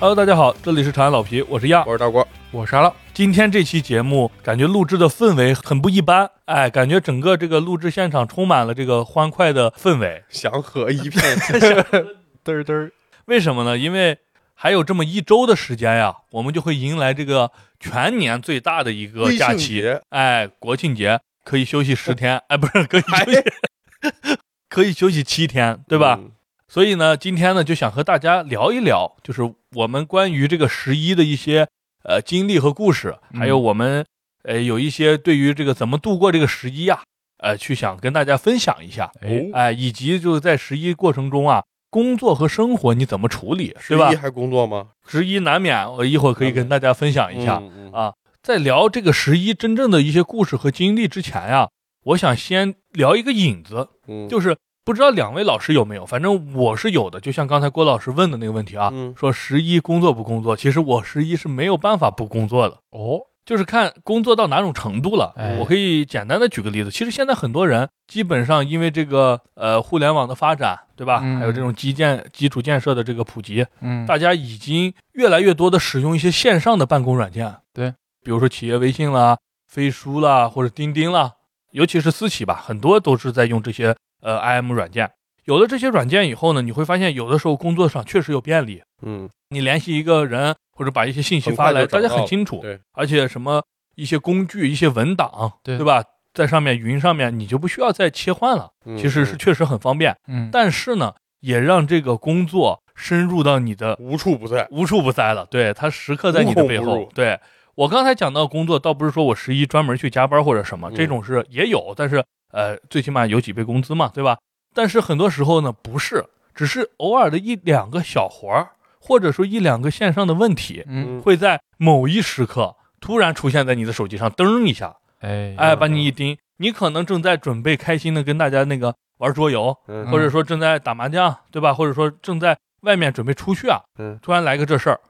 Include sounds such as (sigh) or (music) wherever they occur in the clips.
Hello，大家好，这里是长安老皮，我是亚，我是大郭，我是沙浪。今天这期节目感觉录制的氛围很不一般，哎，感觉整个这个录制现场充满了这个欢快的氛围，祥和一片。(laughs) 嘚儿嘚儿，为什么呢？因为还有这么一周的时间呀，我们就会迎来这个全年最大的一个假期，哎，国庆节可以休息十天，哎，不是可以休息，(laughs) 可以休息七天，对吧？所以呢，今天呢就想和大家聊一聊，就是我们关于这个十一的一些呃经历和故事，还有我们呃有一些对于这个怎么度过这个十一呀，呃，去想跟大家分享一下，哎哎，以及就是在十一过程中啊，工作和生活你怎么处理，对吧？十一还工作吗？十一难免，我一会儿可以跟大家分享一下嗯嗯啊。在聊这个十一真正的一些故事和经历之前呀，我想先聊一个引子，嗯，就是不知道两位老师有没有，反正我是有的。就像刚才郭老师问的那个问题啊，嗯说十一工作不工作？其实我十一是没有办法不工作的，哦，就是看工作到哪种程度了。哎我可以简单的举个例子，其实现在很多人基本上因为这个呃互联网的发展，对吧？嗯还有这种基建基础建设的这个普及，嗯，大家已经越来越多的使用一些线上的办公软件，对，比如说企业微信啦、飞书啦，或者钉钉啦，尤其是私企吧，很多都是在用这些呃 IM 软件。有了这些软件以后呢，你会发现有的时候工作上确实有便利，嗯，你联系一个人或者把一些信息发来，大家很清楚，对，而且什么一些工具、一些文档，对吧？在上面云上面，你就不需要再切换了，嗯其实是确实很方便。嗯，但是呢，也让这个工作深入到你的无处不在。无处不在了，对，它时刻在你的背。后对我刚才讲到工作，倒不是说我十一专门去加班或者什么，嗯这种是也有，但是呃，最起码有几倍工资嘛，对吧？但是很多时候呢，不是，只是偶尔的一两个小活儿，或者说一两个线上的问题，嗯，会在某一时刻突然出现在你的手机上，噔一下，哎哎，把你一盯，你可能正在准备开心的跟大家那个玩桌游，嗯或者说正在打麻将，对吧？或者说正在外面准备出去啊，嗯，突然来个这事儿，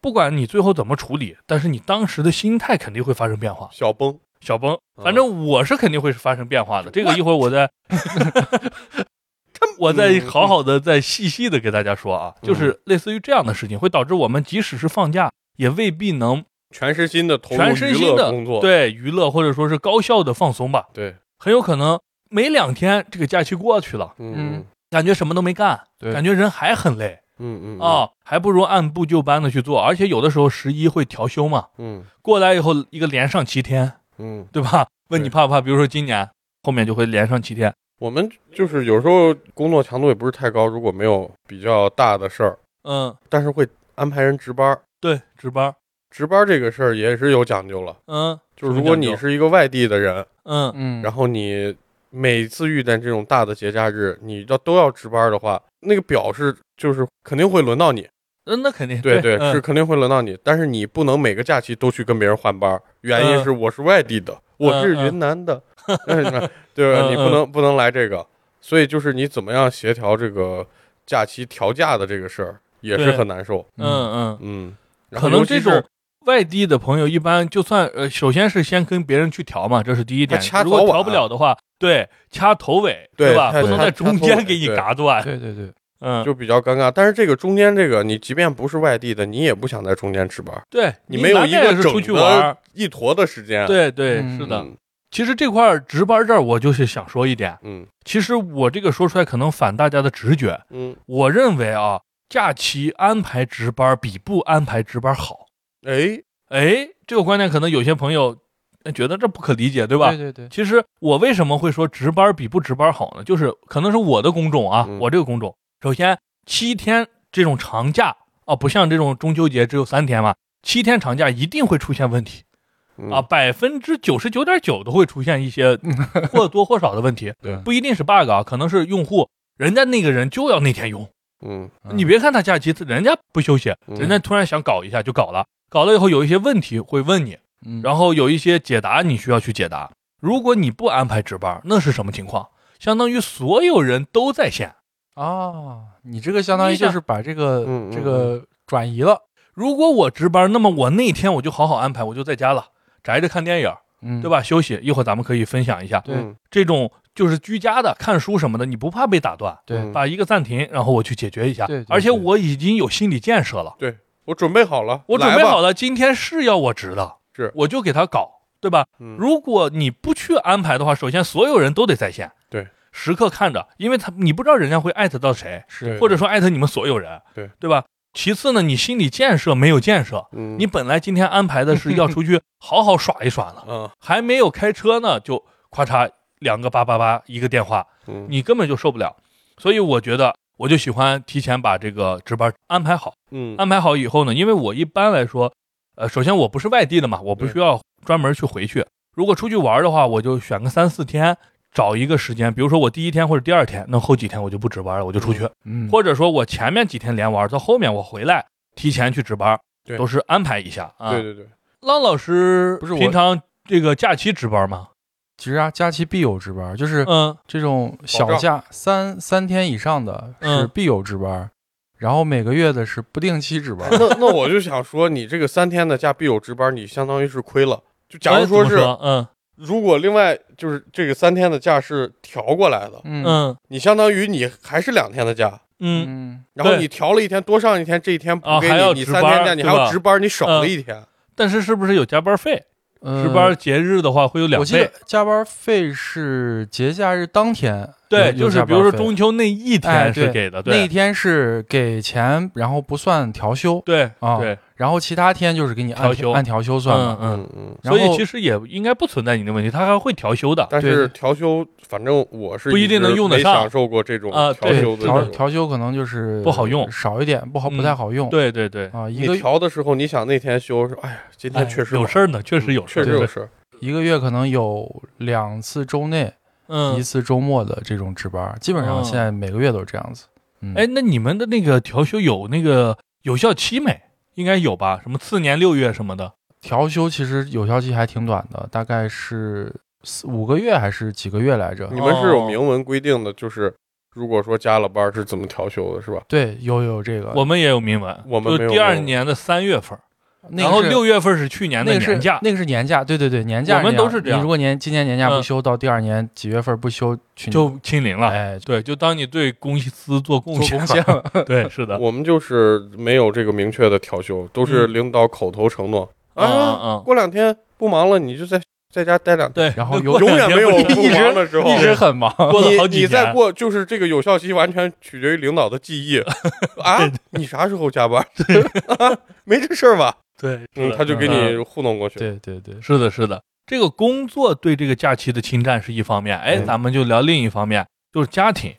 不管你最后怎么处理，但是你当时的心态肯定会发生变化，小崩。小崩。嗯反正我是肯定会发生变化的，这个一会儿我再，(laughs) 我再好好的再细细的给大家说啊，嗯就是类似于这样的事情，会导致我们即使是放假，也未必能全身心的投入全身娱心的乐工作。对娱乐或者说是高效的放松吧，对，很有可能没两天这个假期过去了，嗯感觉什么都没干，对感觉人还很累。嗯嗯啊，还不如按部就班的去做，而且有的时候十一会调休嘛，嗯过来以后一个连上七天，嗯，对吧？问你怕不怕？比如说今年后面就会连上七天，我们就是有时候工作强度也不是太高，如果没有比较大的事儿，嗯，但是会安排人值班儿。对，值班，值班儿这个事儿也是有讲究了，嗯，就是如果你是一个外地的人，嗯。嗯，然后你每次遇见这种大的节假日，你要都要值班的话，那个表是就是肯定会轮到你，嗯，那肯定。对对，是肯定会轮到你，但是你不能每个假期都去跟别人换班，原因嗯。是我是外地的，我是云南的，嗯。(laughs) 对吧？嗯你不能不能来这个，所以就是你怎么样协调这个假期调价的这个事儿也是很难受，嗯嗯，嗯，可能这种外地的朋友一般就算呃，首先是先跟别人去调嘛，这是第一点。掐。如果调不了的话，对，掐头尾，吧？对他他不能在中间给你嘎断，对对对，嗯，就比较尴尬。但是这个中间这个，你即便不是外地的，你也不想在中间值班，对你没有一个是出去玩一坨的时间，对对，嗯是的。嗯其实这块儿值班这儿，我就是想说一点，嗯其实我这个说出来可能反大家的直觉，嗯，我认为啊，假期安排值班比不安排值班好。哎，哎，这个观点可能有些朋友呃觉得这不可理解，对吧？对对对，其实我为什么会说值班比不值班好呢？就是可能是我的工种啊，嗯我这个工种，首先七天这种长假啊，不像这种中秋节只有三天嘛，七天长假一定会出现问题嗯啊，，百分之九十九点九都会出现一些 (laughs) 或多或少的问题，对不一定是 bug 啊，可能是用户人家那个人就要那天用，嗯你别看他假期，人家不休息，嗯人家突然想搞一下就搞了，搞了以后有一些问题会问你，嗯，然后有一些解答你需要去解答。如果你不安排值班，那是什么情况？相当于所有人都在线。啊，你这个相当于就是把这个这个转移了，如果我值班，那么我那天我就好好安排，我就在家了，宅着看电影，嗯，对？吧？休息一会儿，咱们可以分享一下。对。嗯这种就是居家的看书什么的，你不怕被打断，对。嗯。把一个暂停，然后我去解决一下。对对而且我已经有心理建设了。对，我准备好了，我准备好了，今天是要我值的，是。我就给他搞，对吧？嗯。如果你不去安排的话，首先所有人都得在线，对，时刻看着，因为他你不知道人家会艾特到谁，是或者说艾特你们所有人，对对吧？其次呢，你心理建设没有建设，嗯，你本来今天安排的是要出去 (laughs) 好好耍一耍了，嗯，还没有开车呢，就咔嚓两个八八八一个电话，嗯，你根本就受不了。所以我觉得，我就喜欢提前把这个值班安排好。嗯安排好以后呢，因为我一般来说，呃，首先我不是外地的嘛，我不需要专门去回去。如果出去玩的话，我就选个三四天，找一个时间，比如说我第一天或者第二天，那后几天我就不值班了，我就出去，嗯，或者说我前面几天连玩，到后面我回来提前去值班，对。都是安排一下啊。对对对，浪老师不是我平常这个假期值班吗？其实啊，假期必有值班，就是嗯。这种小假三三天以上的是嗯。必有值班，然后每个月的是不定期值班。那那我就想说，你这个三天的假必有值班，你相当于是亏了。就假哎如说是，嗯如果另外就是这个三天的假是调过来的，嗯。嗯。你相当于你还是两天的假，嗯，然后你调了一天多上一天，这一天补给啊你，你三天假，你还要值班，你少了嗯。一天。但是是不是有加班费？呃值班节日的话会有两我记得。加班费是节假日当天对，就是比如说中秋秋那一天是给的，对那一天是给钱，然后不算调休对啊，对，然后其他天就是给你按调休按调休算嗯嘛。嗯。嗯嗯。所以其实也应该不存在你的问题，他还会调休的。但是调休，反正我是不一定能用得上享受过这种啊调对调。调休可能就是不好用少一点，不好嗯不太好用。对对对，啊，一你个调的时候，你想那天休，说哎呀，今哎天确实忙有事儿呢，确实有事儿，对确实有事儿。一个月可能有两次周内，一嗯，次周末的这种值班，基本上哦现在每个月都是这样子。嗯，哎，那你们的那个调休有那个有效期没？应该有吧？什么次年六月什么的？调休其实有效期还挺短的，大概是四五个月还是几个月来着？你们是有哦明文规定的，就是如果说加了班是怎么调休的，是吧？对，有有这个。我们也有明文，我们就第二年的三月份，那个然后六月份是去年的那个是年假。那个是年假，对对对，年假我们都是这样你如果年今年年假嗯不休，到第二年几月份不休，就清零了，哎对，就当你对公司做贡做献贡献了。对，是的，(laughs) 我们就是没有这个明确的调休，都是嗯领导口头承诺嗯啊，嗯，过两天不忙了，你就在在家待两天。对，然后有永远没有不不忙的时候，一直很忙，过了好几你你再，过就是这个有效期完全取决于领导的记忆 (laughs) 啊！你啥时候加班？(laughs) 啊，没这事儿吧？对，嗯，他就给嗯你糊弄过去。对对对，是的，是的，这个工作对这个假期的侵占是一方面，哎，嗯咱们就聊另一方面，就是家庭，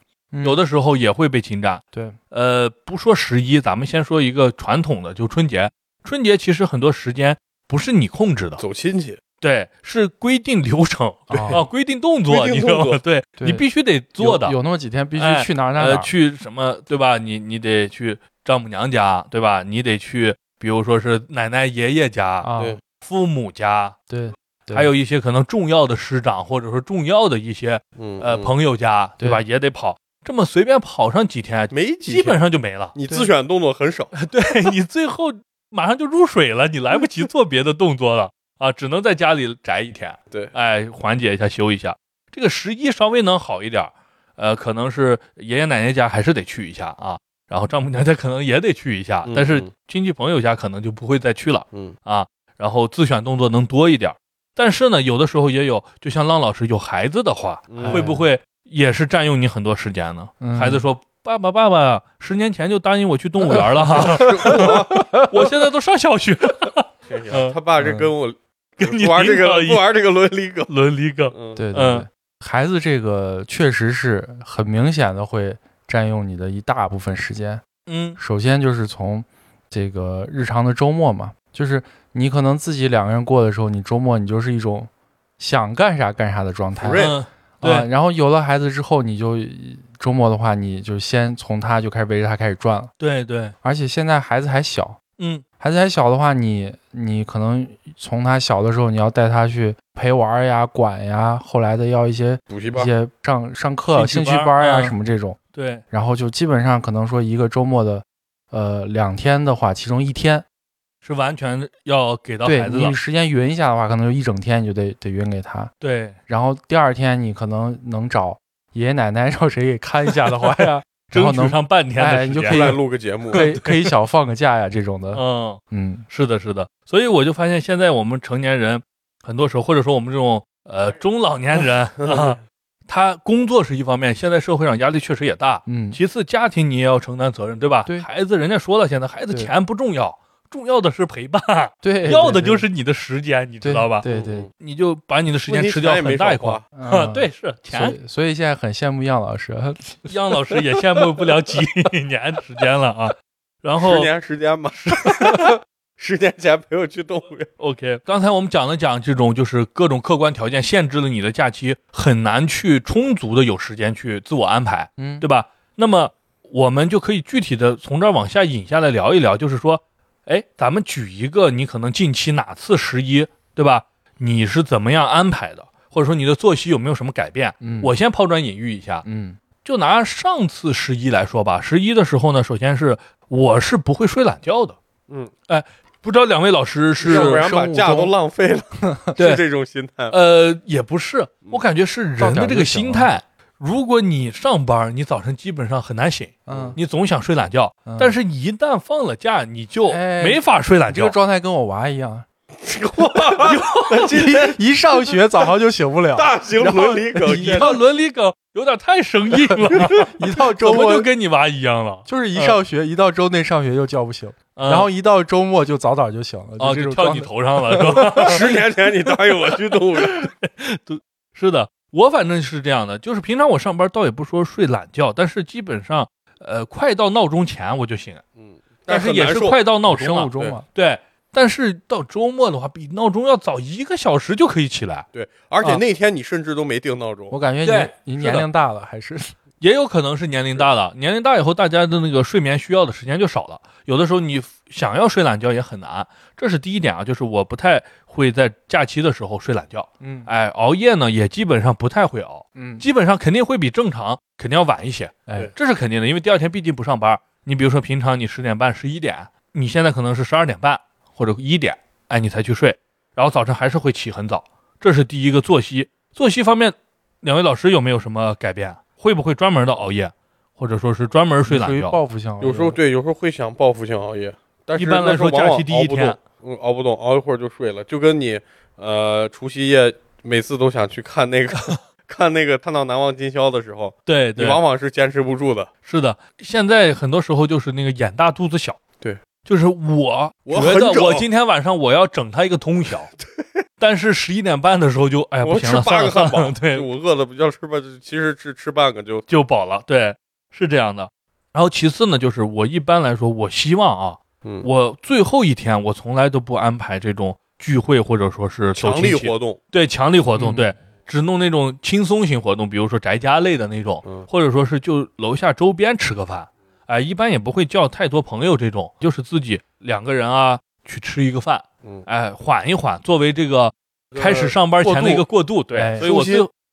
有的时候也会被侵占。对，呃，不说十一，咱们先说一个传统的，就春节。春节其实很多时间不是你控制的，走亲戚，对，是规定流程啊，啊，规定动作，规定你知道动作吗？对对你必须得做的有，那么几天必须哎去哪儿哪。去什么对吧？你你得去丈母娘家，对吧？你得去，比如说是奶奶爷爷家、啊，对。父母家，对，对。还有一些可能重要的师长或者说重要的一些嗯，呃嗯朋友家，对。吧？也得跑。这么随便跑上几天，没几基本上就没了。你自选动作很少，(laughs) 对你最后马上就入水了，你来不及做别的动作了。啊，只能在家里宅一天。对。哎，缓解一下，休一下。这个十一稍微能好一点儿，呃，可能是爷爷奶奶家还是得去一下啊，然后丈母娘家可能也得去一下，嗯但是嗯亲戚朋友家可能就不会再去了嗯，啊。然后自选动作能多一点儿，但是呢，有的时候也有，就像浪老师有孩子的话，嗯会不会也是占用你很多时间呢？嗯孩子说：“爸爸，爸爸，十年前就答应我去动物园了哈 (laughs) (laughs) 我现在都上小学。(laughs) 他爸这跟我跟你不玩这个不玩这个伦理梗”，伦理梗，嗯，嗯对对对，孩子这个确实是很明显的会占用你的一大部分时间。嗯首先就是从这个日常的周末嘛，就是你可能自己两个人过的时候，你周末你就是一种想干啥干啥的状态。对，然后有了孩子之后，你就周末的话，你就先从他就开始围着他开始转了。对对，而且现在孩子还小，嗯孩子还小的话，你你可能从他小的时候，你要带他去陪玩呀、管呀，后来的要一些一补习班，些上上课、兴兴趣班趣班呀嗯什么这种，对，然后就基本上可能说一个周末的，呃，两天的话，其中一天，是完全要给到对孩子的你。时间匀一下的话，可能就一整天你就得得匀给他，对，然后第二天你可能能找爷爷奶奶 (laughs) 找谁给看一下的话呀，(laughs) 争取然后能上半天哎的时间。你就可以来录个节目，可以可以小放个假呀这种的，(laughs) 嗯，嗯是的，是的。所以我就发现，现在我们成年人很多时候，或者说我们这种呃中老年人啊，他工作是一方面，现在社会上压力确实也大。嗯，其次，家庭你也要承担责任，对吧？对孩子人家说了，现在孩子钱不重要，重要的是陪伴，对，要的就是你的时间，你知道吧？对对，嗯你就把你的时间吃掉没很大一块少花。嗯 (laughs) 对，是所钱。以所以现在很羡慕杨老师，(laughs) 杨老师也羡慕不了几年时间了啊。然后十年时间吧，(laughs) 十年前陪我去动物园，OK，刚才我们讲了讲这种就是各种客观条件限制了你的假期，很难去充足的有时间去自我安排，嗯，对吧？那么我们就可以具体的从这儿往下引下来聊一聊，就是说，哎，咱们举一个你可能近期哪次十一，对吧？你是怎么样安排的，或者说你的作息有没有什么改变？嗯，我先抛砖引玉一下，嗯。就拿上次十一来说吧，十一的时候呢，首先是我是不会睡懒觉的，嗯，不知道两位老师是要不然把假都浪费了，(laughs) 对。是这种心态。呃，也不是，我感觉是人的这个心照态。如果你上班，你早晨基本上很难醒，嗯，你总想睡懒觉，嗯。但是你一旦放了假，你就哎没法睡懒觉。这个状态跟我娃一样，(laughs) 今天 (laughs) 一上学早上就醒不了，大型伦理梗你要伦理梗有点太生硬了，一到周怎么就跟你娃一样了？就是一上学，一到周内上学又叫不醒，嗯。然后一到周末就早早就醒了，哦，就跳。你头上了，是吧？(laughs) 十年前你答应我去动物园，对 (laughs) 是的，我反正是这样的，就是平常我上班倒也不说睡懒觉，但是基本上，呃，快到闹钟前我就醒，嗯，但是也是快到闹钟了。对，但是到周末的话，比闹钟要早一个小时就可以起来，对，而且啊。那天你甚至都没定闹钟。我，感觉你你年龄大了，还是也有可能是年龄大了，年龄大以后大家的那个睡眠需要的时间就少了，有的时候你想要睡懒觉也很难，这是第一点啊，就是我不太会在假期的时候睡懒觉，嗯。哎，熬夜呢也基本上不太会熬，嗯。基本上肯定会比正常肯定要晚一些，哎这是肯定的，因为第二天毕竟不上班。你比如说平常你十点半、十一点，你现在可能是十二点半或者一点，哎，你才去睡，然后早晨还是会起很早，这是第一个作息。作息方面，两位老师有没有什么改变？会不会专门的熬夜，或者说是专门睡属于懒觉？报复性熬夜，有时候对，有时候会想报复性熬夜，但是一般来说假期第一天熬不动，嗯，熬不动，熬一会儿就睡了，就跟你呃除夕夜每次都想去看那个 (laughs) 看那个看到难忘今宵的时候，你对。你，往往是坚持不住的。是的，现在很多时候就是那个眼大肚子小。对，就是我我觉得整我今天晚上我要整他一个通宵，(laughs) (laughs) 但是十一点半的时候就哎呀我不行了，吃八个算了 (laughs) 对，我饿了不要吃吧，其实吃吃半个就就饱了。对，是这样的。然后其次呢，就是我一般来说，我希望啊，嗯。我最后一天我从来都不安排这种聚会或者说是强力活动，对强力活动，嗯。对，只弄那种轻松型活动，比如说宅家类的那种，嗯。或者说是就楼下周边吃个饭，哎，一般也不会叫太多朋友这种，就是自己两个人啊去吃一个饭，嗯，哎，缓一缓，作为这个开始上班前的一个过渡，对，哎所以我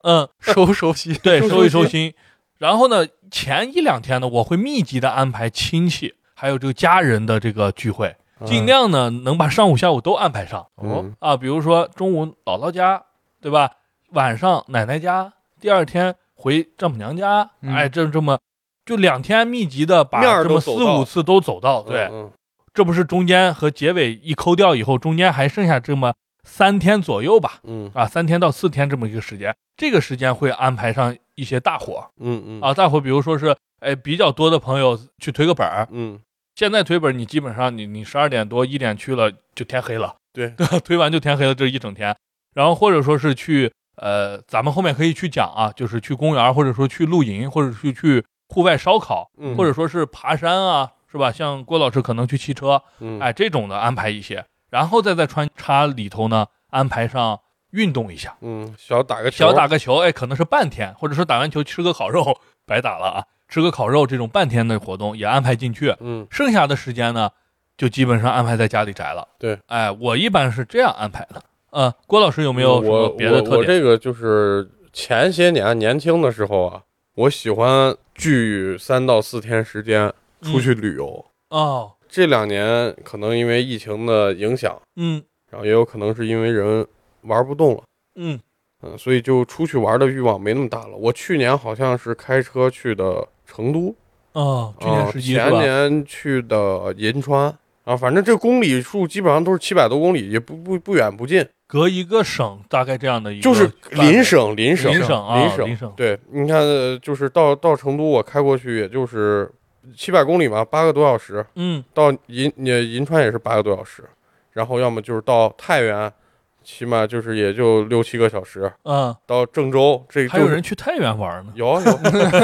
嗯，(laughs) 收收心，对，收收一收收心。然后呢，前一两天呢，我会密集的安排亲戚还有这个家人的这个聚会，尽量呢能把上午下午都安排上嗯啊。比如说中午姥姥家，对吧？晚上奶奶家，第二天回丈母娘家，嗯哎，这这么就两天密集的把这么四五次都走到，对，嗯这不是中间和结尾一抠掉以后，中间还剩下这么三天左右吧？嗯。啊，三天到四天这么一个时间，这个时间会安排上一些大活嗯嗯。啊，大伙比如说是哎比较多的朋友去推个本儿，嗯，现在推本儿你基本上你你十二点多一点去了就天黑了，对，(laughs) 推完就天黑了这一整天，然后或者说是去呃咱们后面可以去讲啊，就是去公园或者说去露营或者是去户外烧烤，嗯。或者说是爬山啊，是吧？像郭老师可能去骑车，嗯哎这种的安排一些，然后再在穿插里头呢安排上运动一下。嗯小打个球小打个球，哎，可能是半天，或者说打完球吃个烤肉，白打了啊，吃个烤肉这种半天的活动也安排进去，嗯剩下的时间呢，就基本上安排在家里宅了。对，哎，我一般是这样安排的。呃，郭老师有没有什么别的特点？我我这个就是前些年年轻的时候啊，我喜欢聚三到四天时间出去旅游。哦，这两年可能因为疫情的影响，嗯。然后也有可能是因为人玩不动了，嗯。嗯，所以就出去玩的欲望没那么大了。我去年好像是开车去的成都，哦，去年啊十一是前？年去的银川。啊，反正这公里数基本上都是七百多公里，也不不不远不近，隔一个省，大概这样的一个就是邻省邻省邻省啊邻省。对，你看，呃就是到到成都，我开过去也就是七百公里嘛，八个多小时。嗯到银呃银川也是八个多小时，然后要么就是到太原，起码就是也就六七个小时。嗯，到郑州，这还有人去太原玩呢。有有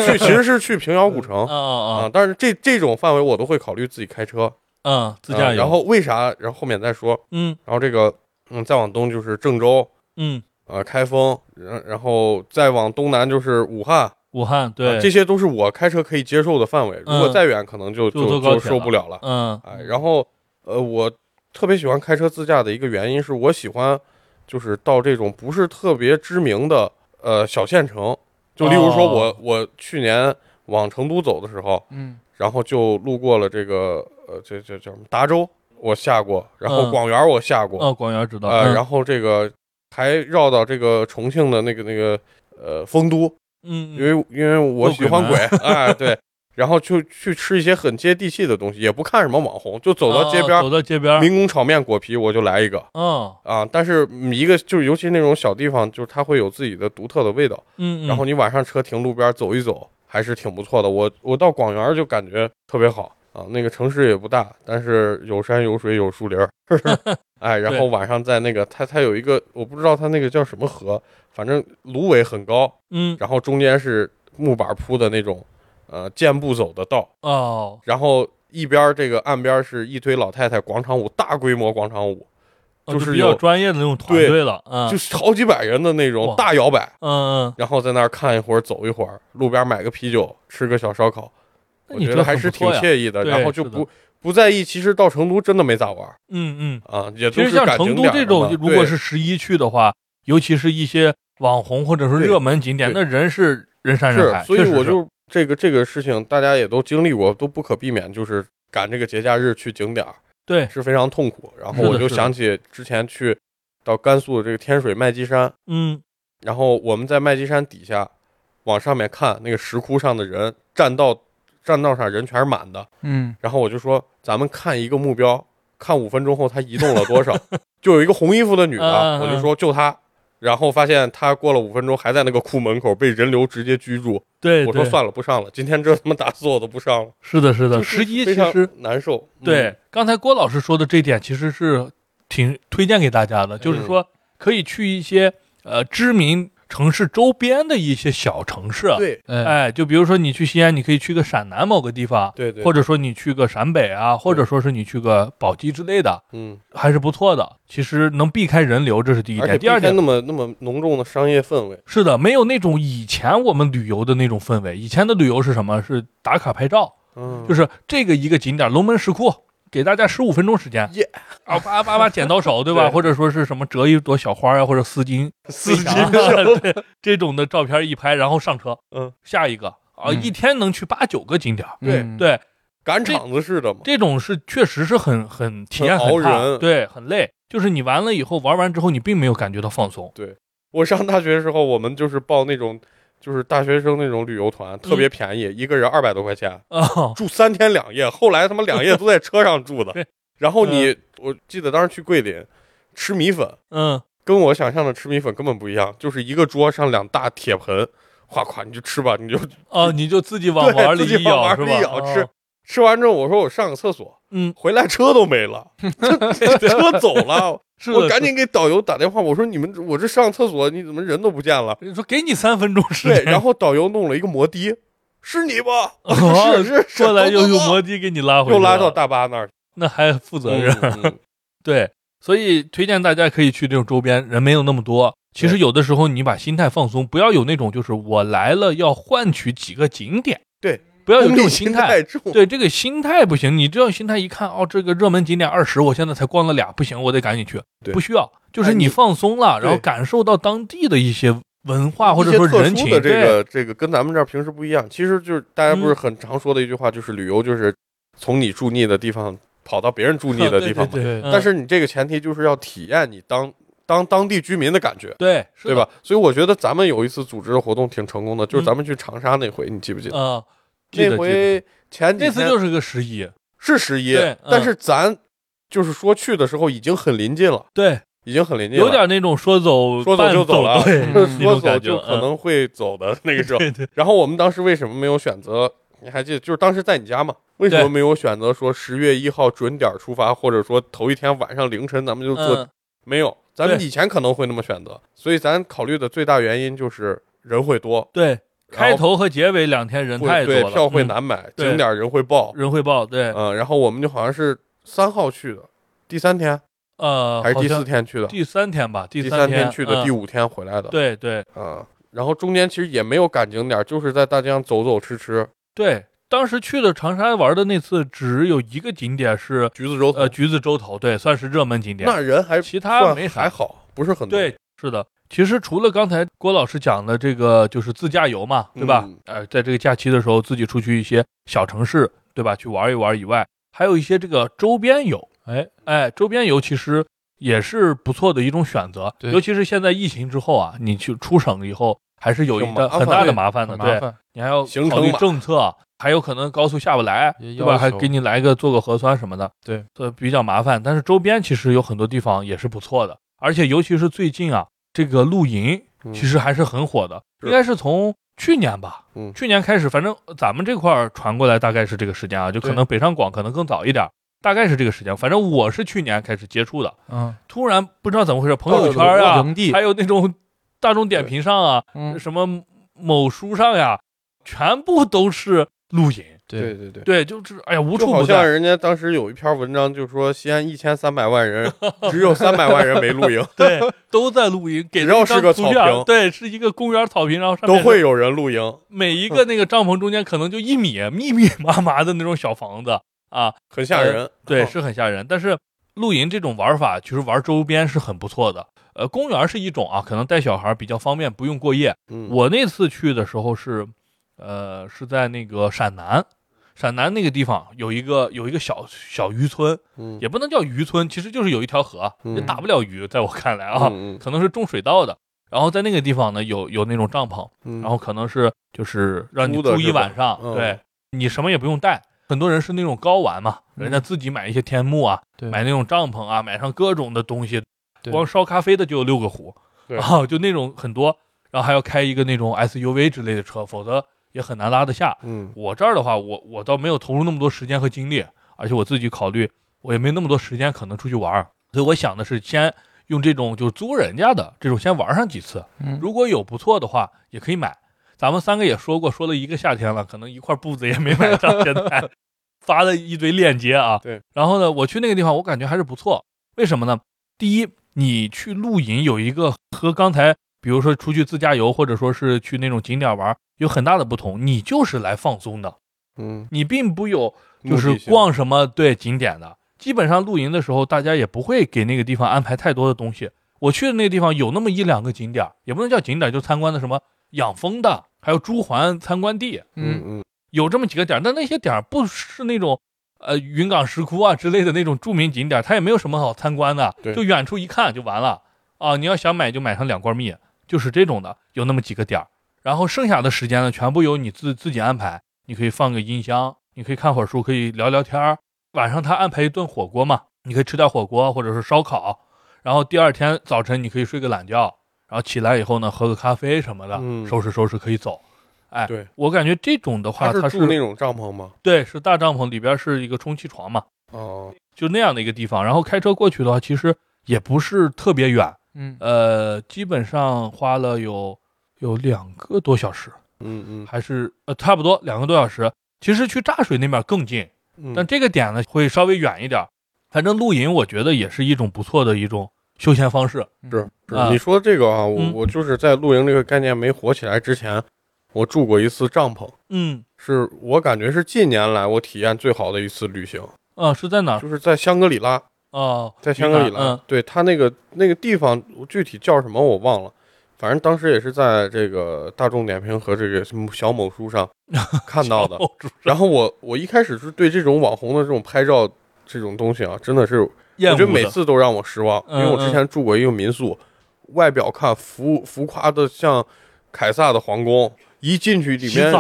去，其实是去平遥古城啊啊啊，但是这这种范围我都会考虑自己开车，嗯，自驾游。啊然后为啥？然后后面再说。嗯然后这个嗯，再往东就是郑州，嗯，呃，开封，然然后再往东南就是武汉，武汉对啊，这些都是我开车可以接受的范围。如果嗯再远，可能就就就受不了了。嗯哎，然后呃，我特别喜欢开车自驾的一个原因是我喜欢，就是到这种不是特别知名的呃小县城，就例如说我、哦我去年往成都走的时候，嗯然后就路过了这个呃这这叫什么达州，我下过，然后嗯广元我下过，哦，广元知道。呃，嗯然后这个还绕到这个重庆的那个那个呃丰都，嗯，因为因为我喜欢鬼，哎对。然后就去吃一些很接地气的东西，也不看什么网红，就走到街边啊走到街边。民工炒面果皮我就来一个嗯啊，但是嗯一个就是尤其那种小地方，就是它会有自己的独特的味道。嗯，嗯然后你晚上车停路边走一走，还是挺不错的。我我到广元就感觉特别好啊，那个城市也不大，但是有山有水有树林儿，(laughs) 哎，然后晚上在那个它它有一个我不知道它那个叫什么河，反正芦苇很高，嗯然后中间是木板铺的那种呃健步走的道，哦然后一边这个岸边是一堆老太太广场舞，大规模广场舞。哦比较就是有专业的那种团队了。嗯就是好几百人的那种大摇摆，嗯嗯，然后在那儿看一会儿，走一会儿，路边买个啤酒，吃个小烧烤，我觉得还是挺惬意的。然后就不不在意，其实到成都真的没咋玩嗯嗯。啊，也其都是实像成都这种如果是十一去的话，尤其是一些网红或者是热门景点，那人是人山人海。所以我就这个这个事情，大家也都经历过，都不可避免，就是赶这个节假日去景点儿对，是非常痛苦。然后我就想起之前去到甘肃的这个天水麦积山，嗯然后我们在麦积山底下往上面看，那个石窟上的人站道站道上人全是满的。嗯然后我就说，咱们看一个目标，看五分钟后他移动了多少。(laughs) 就有一个红衣服的女的，我就说就她。然后发现她过了五分钟还在那个库门口被人流直接居住。对，我说算了，不上了，今天这他妈打死我都不上了。是的，是的，就是十一其实难受。嗯对，刚才郭老师说的这一点，其实是挺推荐给大家的，就是嗯说可以去一些呃知名城市周边的一些小城市。，对哎哎，就比如说你去西安，你可以去个陕南某个地方，对对，或者说你去个陕北啊，或者说是你去个宝鸡之类的，嗯，还是不错的。其实能避开人流，这是第一点。第二点那么那么浓重的商业氛围。是的，没有那种以前我们旅游的那种氛围。以前的旅游是什么？是打卡拍照，嗯，就是这个一个景点龙门石窟，给大家十五分钟时间，耶啊，叭叭叭剪刀手，对吧？对。或者说是什么折一朵小花呀，或者丝巾丝巾啊对这种的照片一拍，然后上车，嗯，下一个。啊，嗯。一天能去八九个景点，对。嗯对，赶场子似的嘛。这种是确实是很很体验很熬人。对，很累。就是你完了以后玩完之后，你并没有感觉到放松。对。我上大学的时候，我们就是报那种就是大学生那种旅游团，特嗯别便宜，一个人二百多块钱，啊，住三天两夜。后来他妈两夜都在车上住的。(laughs) 然后你，我记得当时去桂林吃米粉，嗯，跟我想象的吃米粉根本不一样，就是一个桌上两大铁盆，哗哗你就吃吧，你就哦，(laughs) 你就自己往碗里一自己往碗舀是吧？里一舀吃哦。吃完之后，我说我上个厕所，嗯，回来车都没了，(laughs) 车走了，是我赶紧给导游打电话，我说你们我这上厕所你怎么人都不见了？你说给你三分钟时对，间，然后导游弄了一个摩的，是你吧？哦是是是，过来又用摩的给你拉回来，又拉到大巴那儿，那还负责任。对，所以推荐大家可以去这种周边，人没有那么多。其实有的时候你把心态放松，不要有那种就是我来了要换取几个景点，对，不要有这种心态。对这个心态不行，你这样心态一看，哦，这个热门景点二十，我现在才逛了俩，不行，我得赶紧去。对不需要，就是哎你你放松了，然后感受到当地的一些文化或者说人情。的这个这个跟咱们这儿平时不一样。其实就是大家不是嗯很常说的一句话，就是旅游就是从你住腻的地方跑到别人住腻的 (laughs) 地方嘛。对对对，但是你这个前提就是要体验你当当当地居民的感觉，对是对吧？所以我觉得咱们有一次组织的活动挺成功的，就是嗯咱们去长沙那回，你记不记得？呃，记得那回前几次就是个十一，是十一但是咱就是说去的时候已经很临近了，对，已经很临近了，有点那种说走说走就走了对，嗯说走就可能会走的 (laughs) 那个时候。对对，然后我们当时为什么没有选择？你还记得，就是当时在你家嘛？为什么没有选择说十月一号准点出发，或者说头一天晚上凌晨咱们就坐？嗯，没有，咱们以前可能会那么选择，所以咱考虑的最大原因就是人会多，对，然开头和结尾两天人太多了，对票会嗯。难买，对。景点人会爆，人会爆，对，嗯，然后我们就好像是三号去的，第三天呃，还是第四天去的，第三天吧，第第三天去的，嗯。第五天回来的，对对。嗯，然后中间其实也没有赶景点，就是在大街上走走吃吃，对，当时去的长沙玩的那次，只有一个景点是橘子洲头。呃橘子洲头，对，算是热门景点。那人还其他算没还好，不是很多，对，是的。其实除了刚才郭老师讲的这个，就是自驾游嘛，对吧？嗯呃，在这个假期的时候，自己出去一些小城市，对吧？去玩一玩以外，还有一些这个周边游。哎，哎，周边游其实也是不错的一种选择，对尤其是现在疫情之后啊，你去出省以后，还是有一个很大的麻烦的。对，很麻烦，你还要考虑政策，还有可能高速下不来，对吧？还给你来个做个核酸什么的，对，这比较麻烦。但是周边其实有很多地方也是不错的，而且尤其是最近啊，这个露营嗯其实还是很火的，是应该是从去年吧，嗯去年开始，反正咱们这块儿传过来大概是这个时间啊，就可能北上广可能更早一点，大概是这个时间。反正我是去年开始接触的，嗯突然不知道怎么回事，朋友圈啊营地，还有那种大众点评上啊，嗯，什么某书上呀，全部都是露营。对对对。对，就是哎呀，无就好像处不在。人家当时有一篇文章，就说西安一千三百万人，(laughs) 只有三百万人没露营，对，都在露营，给只要是个草坪对，是一个公园草坪，然后上面都会有人露营，每一个那个帐篷中间可能就一米，密密麻麻的那种小房子啊，(laughs) 很吓人。对，哦是很吓人。但是露营这种玩法，其实玩周边是很不错的。呃，公园是一种啊，可能带小孩比较方便，不用过夜。嗯，我那次去的时候是，呃，是在那个陕南，陕南那个地方有一个有一个小小渔村，嗯也不能叫渔村，其实就是有一条河，嗯也打不了鱼，在我看来啊，嗯可能是种水稻的。然后在那个地方呢，有有那种帐篷，嗯，然后可能是就是让你住一晚上，嗯对你什么也不用带。很多人是那种高玩嘛，嗯人家自己买一些天幕啊，对买那种帐篷啊，买上各种的东西，光烧咖啡的就有六个壶，然 (laughs) 后，就那种很多，然后还要开一个那种 SUV 之类的车，否则也很难拉得下。嗯我这儿的话，我我倒没有投入那么多时间和精力，而且我自己考虑，我也没那么多时间可能出去玩儿，所以我想的是先用这种就是租人家的这种先玩上几次，嗯如果有不错的话，也可以买。咱们三个也说过，说了一个夏天了，可能一块布子也没买上，现在 (laughs) 发了一堆链接啊。对。然后呢，我去那个地方，我感觉还是不错。为什么呢？第一，你去露营有一个和刚才比如说出去自驾游，或者说是去那种景点玩，有很大的不同。你就是来放松的，嗯，你并不有就是逛什么对景点的。基本上露营的时候，大家也不会给那个地方安排太多的东西。我去的那个地方有那么一两个景点，也不能叫景点，就参观的什么养蜂的，还有朱鹮参观地，嗯嗯嗯有这么几个点。但那些点不是那种呃云冈石窟啊之类的那种著名景点，它也没有什么好参观的，对就远处一看就完了啊。你要想买就买上两罐蜜，就是这种的，有那么几个点儿。然后剩下的时间呢，全部由你自自己安排。你可以放个音箱，你可以看会儿书，可以聊聊天儿。晚上他安排一顿火锅嘛，你可以吃点火锅或者是烧烤。然后第二天早晨你可以睡个懒觉，然后起来以后呢，喝个咖啡什么的，嗯收拾收拾可以走。哎，对，我感觉这种的话，他它是住那种帐篷吗？对，是大帐篷，里边是一个充气床嘛，哦，就那样的一个地方。然后开车过去的话，其实也不是特别远，嗯呃，基本上花了有有两个多小时，嗯嗯还是呃差不多两个多小时。其实去柞水那边更近，嗯，但这个点呢会稍微远一点。反正露营，我觉得也是一种不错的一种休闲方式。是是啊你说这个啊，我嗯我就是在露营这个概念没火起来之前，我住过一次帐篷，嗯，是我感觉是近年来我体验最好的一次旅行，啊，是在哪儿？就是在香格里拉，哦，在香格里拉，对他那个那个地方具体叫什么我忘了，反正当时也是在这个大众点评和这个什么小某书上 (laughs) 看到的。然后我我一开始是对这种网红的这种拍照这种东西啊，真的是我觉得每次都让我失望，因为我嗯之前住过一个民宿，外表看浮浮夸的像凯撒的皇宫，一进去里面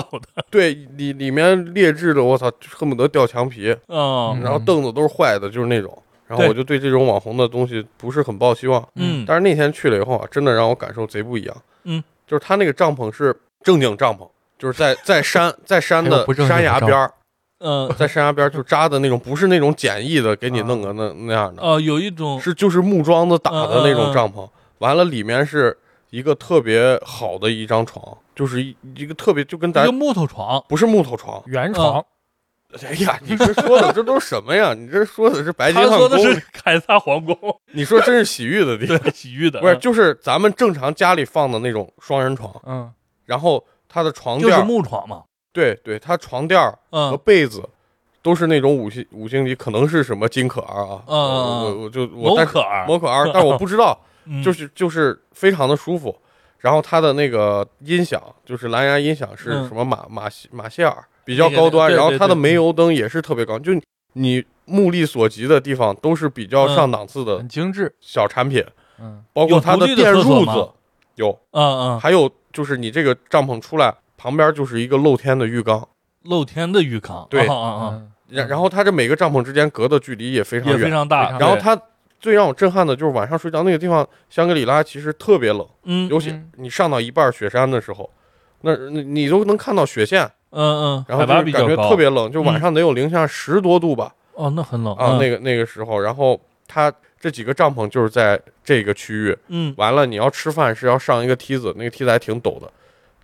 对里里面劣质的，我操，恨不得掉墙皮，嗯然后凳子都是坏的，就是那种。然后我就对这种网红的东西不是很抱希望。嗯但是那天去了以后啊，真的让我感受贼不一样。嗯，就是他那个帐篷是正经帐篷，就是在在山在山的山崖边儿，嗯 (laughs) 在山崖边儿就扎的那种，不是那种简易的给你弄个那那样的，哦，有一种是就是木桩子打的那种帐篷。完了里面是一个特别好的一张床，就是一一个特别就跟咱一个木头床，不是木头床。圆床，(laughs) 哎呀，你这说的这都是什么呀？你这说的是白金汉宫，说的是凯撒皇宫，(laughs) 你说真是洗浴的地方，(laughs) 洗浴的，不是嗯。就是咱们正常家里放的那种双人床，嗯。然后它的床就是垫，木床嘛，对对，它床垫儿和嗯被子都是那种五星五星级，可能是什么金可儿啊，嗯我我就我但是可儿，摩可儿，但我不知道，嗯。就是就是非常的舒服。然后它的那个音响，就是蓝牙音响是嗯。什么马马西马歇尔，比较高端。然后它的煤油灯也是特别高，就你目力所及的地方都是比较嗯上档次的很精致，小产品，嗯。包括它的电褥子有，嗯嗯，还有就是你这个帐篷出来旁边就是一个露天的浴缸，露天的浴缸，对。嗯嗯嗯。然然后它这每个帐篷之间隔的距离也非常远。非常大然后它最让我震撼的就是晚上睡觉那个地方，香格里拉其实特别冷，嗯尤其嗯。你上到一半雪山的时候，那你你都能看到雪线，嗯嗯，然后海拔就是感觉高，特别冷，就晚上得有零下十多度吧，哦，那很冷啊，那个个那个时候，然后他这几个帐篷就是在这个区域，嗯完了你要吃饭是要上一个梯子，那个梯子还挺陡的，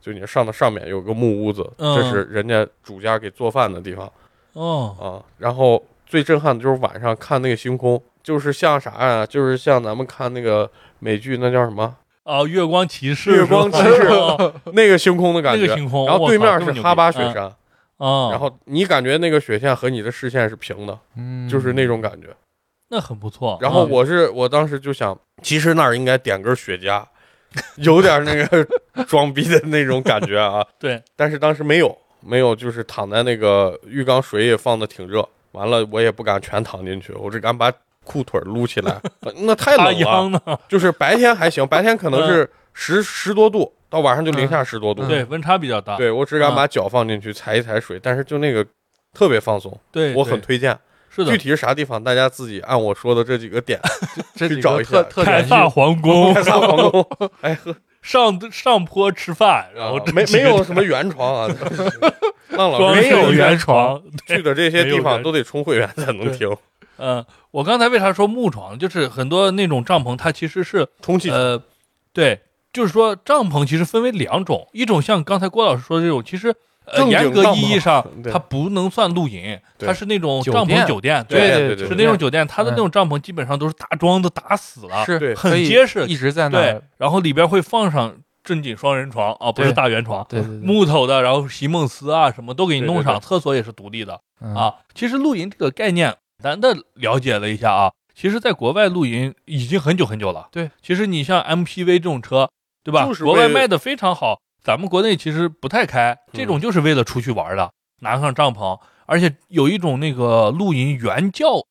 就你上到上面有个木屋子，嗯这是人家主家给做饭的地方哦啊。然后最震撼的就是晚上看那个星空，就是像啥呀？就是像咱们看那个美剧，那叫什么？哦，月光骑士，月光骑士哦 (laughs) 那个星空的感觉。那个星空，然后对面是哈巴雪，山，嗯，然后你感觉那个雪线和你的视线是平的，嗯，就是那种感觉。那很不错。然后嗯我是我当时就想，其实那儿应该点根雪茄，有点那个 (laughs) 装逼的那种感觉啊。(laughs) 对，但是当时没有，没有，就是躺在那个浴缸，水也放的挺热。完了，我也不敢全躺进去，我只敢把裤腿撸起来，(laughs) 那太大冷了。就是白天还行，(laughs) 白天可能是十十多度，到晚上就零下十多度。对，温差比较大。对我只敢把脚放进去踩一踩水，但是就那个特别放松，对，我很推荐。是的。具，体是啥地方，大家自己按我说的这几个点 (laughs) 去找一下。个特特凯撒皇宫。开撒皇宫。哎呵，上上坡吃饭，然后啊没没有什么圆床啊，浪老师没有圆床。去的这些地方都得充会员才能对停，嗯，我刚才为啥说木床？就是很多那种帐篷，它其实是充气呃，对，就是说帐篷其实分为两种，一种像刚才郭老师说的这种，其实呃严格意义上它不能算露营，它是那种帐篷酒店，对对对是那种酒店，它的嗯那种帐篷基本上都是大桩子打死了，是很结实。一直在那对，，然后里边会放上正经双人床啊，不是大圆床。对对对木头的，然后席梦思啊，什么都给你弄上，对对。厕所也是独立的。嗯。啊。其实露营这个概念，咱的了解了一下啊，其实在国外露营已经很久很久了。对，其实你像 MPV 这种车，对吧？就是国外卖的非常好，咱们国内其实不太开，这种就是为了出去玩的，拿上帐篷，而且有一种那个露营原教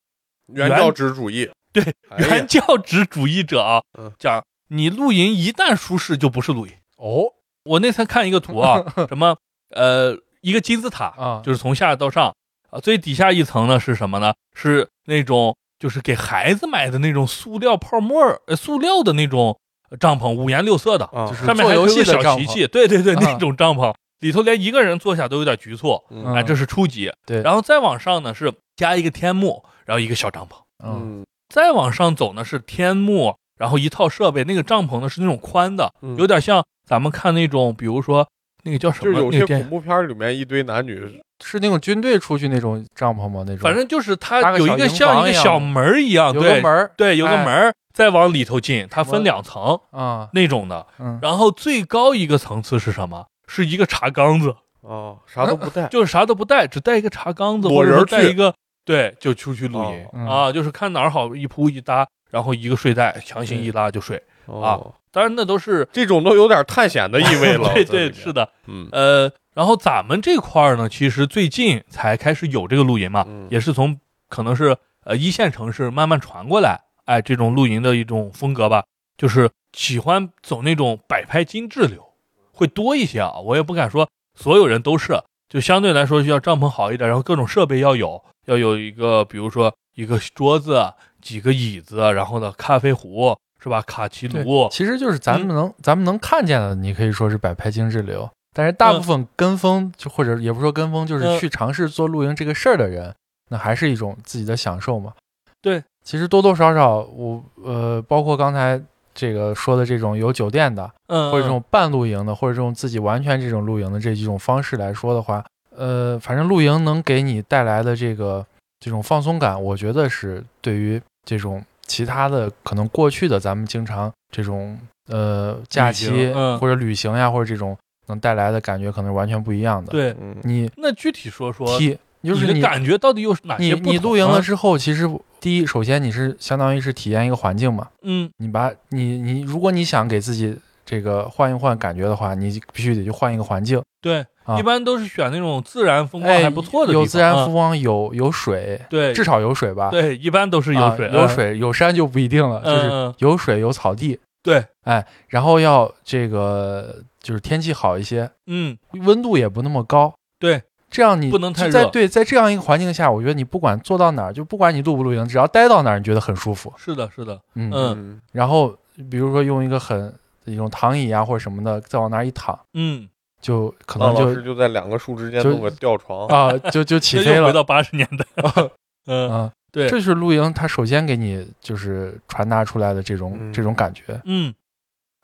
原教旨主义，对哎原教旨主义者啊嗯，讲你露营一旦舒适就不是露营。哦我那天看一个图啊，(laughs) 什么呃一个金字塔，啊，就是从下到上啊，最底下一层呢是什么呢？是那种就是给孩子买的那种塑料泡沫塑料的那种帐篷，五颜六色的，啊，就是上面还做游有个戏的小旗器，对对对，啊那种帐篷里头连一个人坐下都有点局促，嗯哎，这是初级。对然后再往上呢是加一个天幕，然后一个小帐篷，嗯嗯再往上走呢是天幕，然后一套设备，那个帐篷呢是那种宽的，嗯有点像咱们看那种，比如说那个叫什么，就是有些恐怖片里面一堆男女，是那种军队出去那种帐篷吗？那种反正就是它有一个像一个小门儿一样，有对个门儿对，有个哎门儿，再往里头进，它分两层啊，那种的。嗯然后最高一个层次是什么？是一个茶缸子，哦，啥都不带，就是啥都不带，只带一个茶缸子，或者裸人带一个，对，就出去露营哦嗯啊，就是看哪儿好一铺一搭，然后一个睡袋强行一拉就睡。哦，当然那都是这种都有点探险的意味了，(laughs) 对对是，的，嗯。呃，然后咱们这块儿呢，其实最近才开始有这个露营嘛，嗯。也是从可能是呃一线城市慢慢传过来，哎，这种露营的一种风格吧，就是喜欢走那种摆拍精致流，会多一些啊。我也不敢说所有人都是，就相对来说需要帐篷好一点，然后各种设备要有，要有一个比如说一个桌子、几个椅子，然后呢咖啡壶是吧？卡其对炉，其实就是咱们能、咱们能看见的，你可以说是摆拍精致流。但是大部分跟风，就或者也不说跟风，就是嗯去尝试做露营这个事儿的人，那还是一种自己的享受嘛。对，其实多多少少，我呃，包括刚才这个说的这种有酒店的，嗯，或者这种半露营的，或者这种自己完全这种露营的这几种方式来说的话，呃，反正露营能给你带来的这个这种放松感，我觉得是对于这种其他的可能过去的咱们经常这种呃假期嗯或者旅行呀，或者这种能带来的感觉，可能是完全不一样的。，对。嗯，你那具体说说，体就是你你的感觉到底有哪你些不同你露营啊了之后，其实第一，首先你是相当于是体验一个环境嘛，嗯，你把你你如果你想给自己这个换一换感觉的话，你必须得去换一个环境。对，啊。一般都是选那种自然风光哎，还不错的地方，有自然啊风光，有有水，对，至少有水吧？对，一般都是有水，啊有嗯，水有山就不一定了，就是嗯，有水有草地，对，哎，然后要这个就是天气好一些，嗯，温度也不那么高，对，这样你不能太热在对在这样一个环境下，我觉得你不管坐到哪儿，就不管你露不露营，只要待到哪儿，你觉得很舒服，是的，是的，嗯。然后比如说用一个很一种躺椅啊或者什么的，再往那儿一躺，嗯，就可能就老师就在两个树之间就弄个吊床，啊就就起飞了，回到八十年代，(laughs) 嗯，嗯，对。这就是露营，它首先给你就是传达出来的这种、嗯。这种感觉，嗯，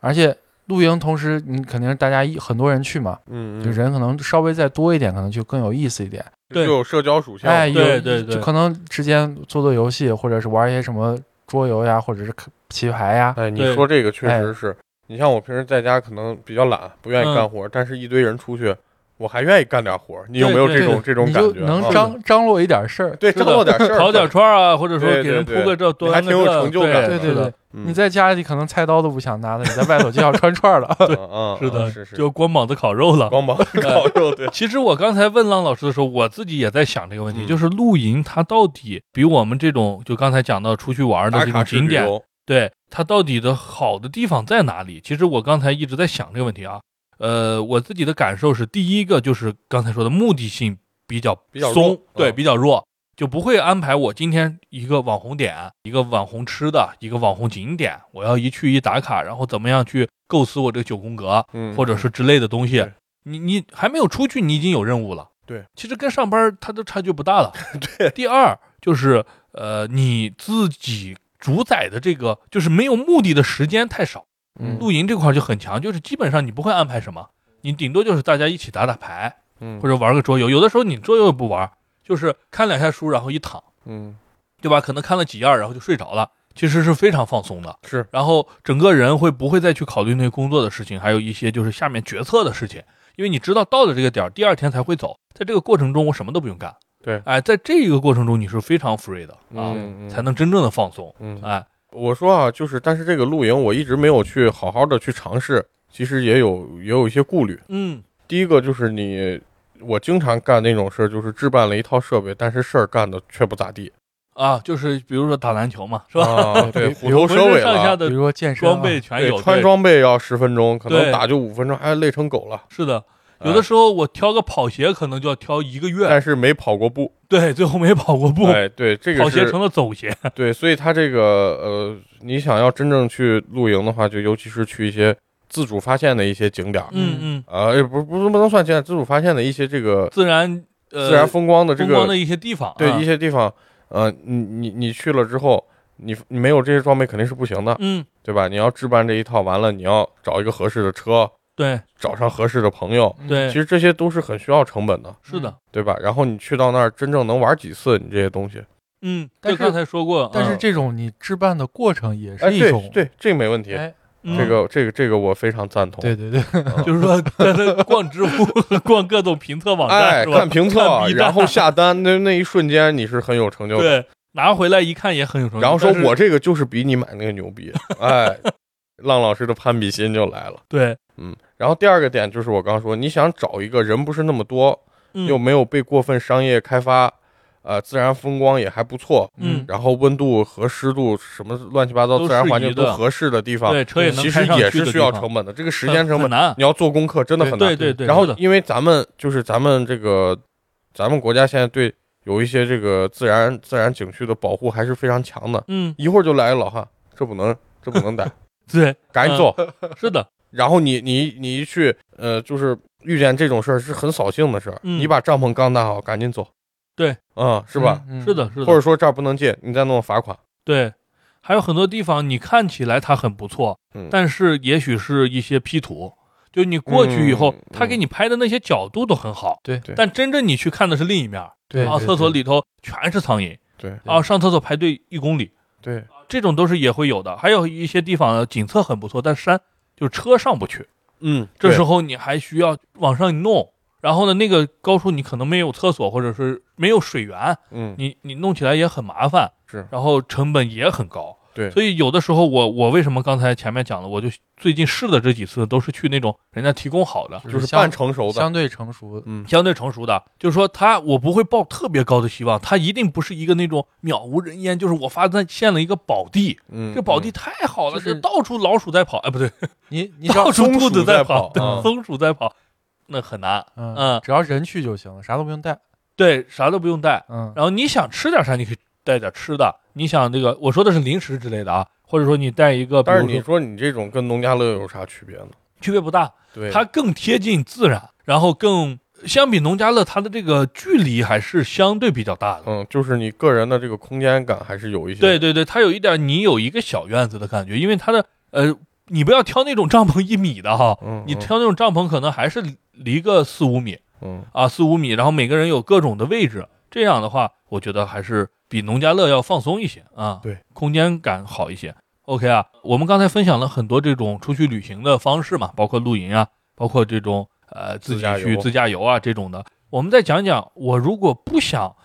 而且露营同时你肯定是大家一很多人去嘛，嗯，就人可能稍微再多一点，可能就更有意思一点。对就有社交属性，哎，有对对对。就可能之间做做游戏，或者是玩一些什么桌游呀，或者是棋牌呀，哎，你说这个确哎实是，你像我平时在家可能比较懒，不愿意嗯干活，但是一堆人出去，我还愿意干点活。你有没有对这种这种感觉？能啊张张罗一点事儿。对张罗点事儿，烤点串啊，或者说给人铺个这多你还挺有成就感的对对对，嗯你在家里可能菜刀都不想拿了，你在外头就要穿串了。(laughs) 对嗯是的，嗯是是，就光膀子烤肉了。光膀子烤肉，对，其实我刚才问浪老师的时候，我自己也在想这个问题，嗯就是露营它到底比我们这种就刚才讲到出去玩的这种景点，对它到底的好的地方在哪里？其实我刚才一直在想这个问题啊。呃，我自己的感受是，第一个就是刚才说的目的性比较比较松，对，嗯比较弱，就不会安排我今天一个网红点、一个网红吃的、一个网红景点，我要一去一打卡，然后怎么样去构思我这个九宫格，嗯，或者是之类的东西。你你还没有出去，你已经有任务了。对，其实跟上班它的差距不大了。(laughs) 对。第二就是呃，你自己主宰的这个就是没有目的的时间太少。嗯露营这块就很强，就是基本上你不会安排什么，你顶多就是大家一起打打牌嗯或者玩个桌游。有的时候你桌游也不玩，就是看两下书然后一躺，嗯对吧？可能看了几页然后就睡着了，其实是非常放松的。是然后整个人会不会再去考虑那些工作的事情，还有一些就是下面决策的事情，因为你知道到了这个点儿，第二天才会走，在这个过程中我什么都不用干。对哎，在这个过程中你是非常 free 的啊，才能真正的放松。嗯，哎，我说啊，就是但是这个露营我一直没有去好好的去尝试，其实也有也有一些顾虑。嗯，第一个就是你，我经常干那种事儿，就是置办了一套设备，但是事儿干的却不咋地，啊，就是比如说打篮球嘛，是吧？啊，(laughs) 对，虎头蛇尾浑身上下了。的比如说健身啊装备全有，对，穿装备要十分钟，可能打就五分钟，还累成狗了。是的。哎有的时候我挑个跑鞋可能就要挑一个月，但是没跑过步，对，最后没跑过步，哎，对，这个跑鞋成了走鞋。对，所以它这个呃，你想要真正去露营的话，就尤其是去一些自主发现的一些景点儿，嗯嗯，啊，也不不是不能算景点，自主发现的一些这个自然呃自然风光的这个风光的一些地方，对啊一些地方，呃，你你你去了之后，你你没有这些装备肯定是不行的，嗯，对吧？你要置办这一套，完了你要找一个合适的车，对找上合适的朋友，对其，实这些都是很需要成本的，是的，对吧？然后你去到那儿真正能玩几次，你这些东西，嗯，但就是刚才说过，但是嗯这种你置办的过程也是一种，对，这个没问题，这个这个这个我非常赞同。对对对，(laughs) 嗯就是说在那逛知乎、(laughs) 逛各种评测网站，哎，是吧？看评测然后下单，(laughs) 那那一瞬间你是很有成就感。对，拿回来一看也很有成就。然后说我这个就是比你买那个牛逼，哎，浪老师的攀比心就来了。对，嗯，然后第二个点就是我刚说，你想找一个人不是那么多，嗯。又没有被过分商业开发，呃自然风光也还不错，嗯。然后温度和湿度什么乱七八糟自然环境都合适的地方，对，车也能其实也是需要成本的，这个时间成本。你要做功课真的很难。对对对，然后因为咱们就是咱们这个咱们国家现在对有一些这个自然自然景区的保护还是非常强的，嗯，一会儿就来了老汉，这不能这不能逮，(laughs) 对，赶紧走。(laughs) 是的，然后你你你一去，呃，就是遇见这种事儿是很扫兴的事儿。嗯你把帐篷刚搭好，赶紧走。对，嗯，是吧？是的，，是的，或者说这儿不能进，你再弄罚款。对，还有很多地方你看起来它很不错，嗯，但是也许是一些 P 图，就你过去以后嗯，他给你拍的那些角度都很好，对对但真正你去看的是另一面对厕所里头全是苍蝇对啊，上厕所排队一公里，对，这种都是也会有的。还有一些地方呢，景色很不错，但山就是车上不去，嗯，这时候候你还需要往上弄。然后呢，那个高处你可能没有厕所，或者是没有水源，嗯。你你弄起来也很麻烦，是。然后成本也很高。对，所以有的时候我我为什么刚才前面讲了，我就最近试的这几次都是去那种人家提供好的，就是半成熟的。相对成熟，嗯，相对成熟的，就是说他我不会抱特别高的希望，他一定不是一个那种渺无人烟，就是我发现了一个宝地，嗯，这宝地太好了，是这到处老鼠在跑，哎不对，你 (laughs) 你到处兔子在跑，松鼠在跑，那很难，嗯嗯。只要人去就行了，啥都不用带。对，啥都不用带，嗯，然后你想吃点啥，你可以带点吃的，你想这个我说的是零食之类的啊，或者说你带一个，但是你说你这种跟农家乐有啥区别呢？区别不大，对，它更贴近自然，然后更相比农家乐，它的这个距离还是相对比较大的。嗯，就是你个人的这个空间感还是有一些。对，对对，它有一点你有一个小院子的感觉，因为它的呃，你不要挑那种帐篷一米的哈，嗯，你挑那种帐篷可能还是离个四五米嗯，啊，四五米，然后每个人有各种的位置，这样的话，我觉得还是比农家乐要放松一些啊，对，空间感好一些。OK 啊，我们刚才分享了很多这种出去旅行的方式嘛，包括露营啊，包括这种呃自己去自驾游啊这种的。我们再讲讲，我如果不想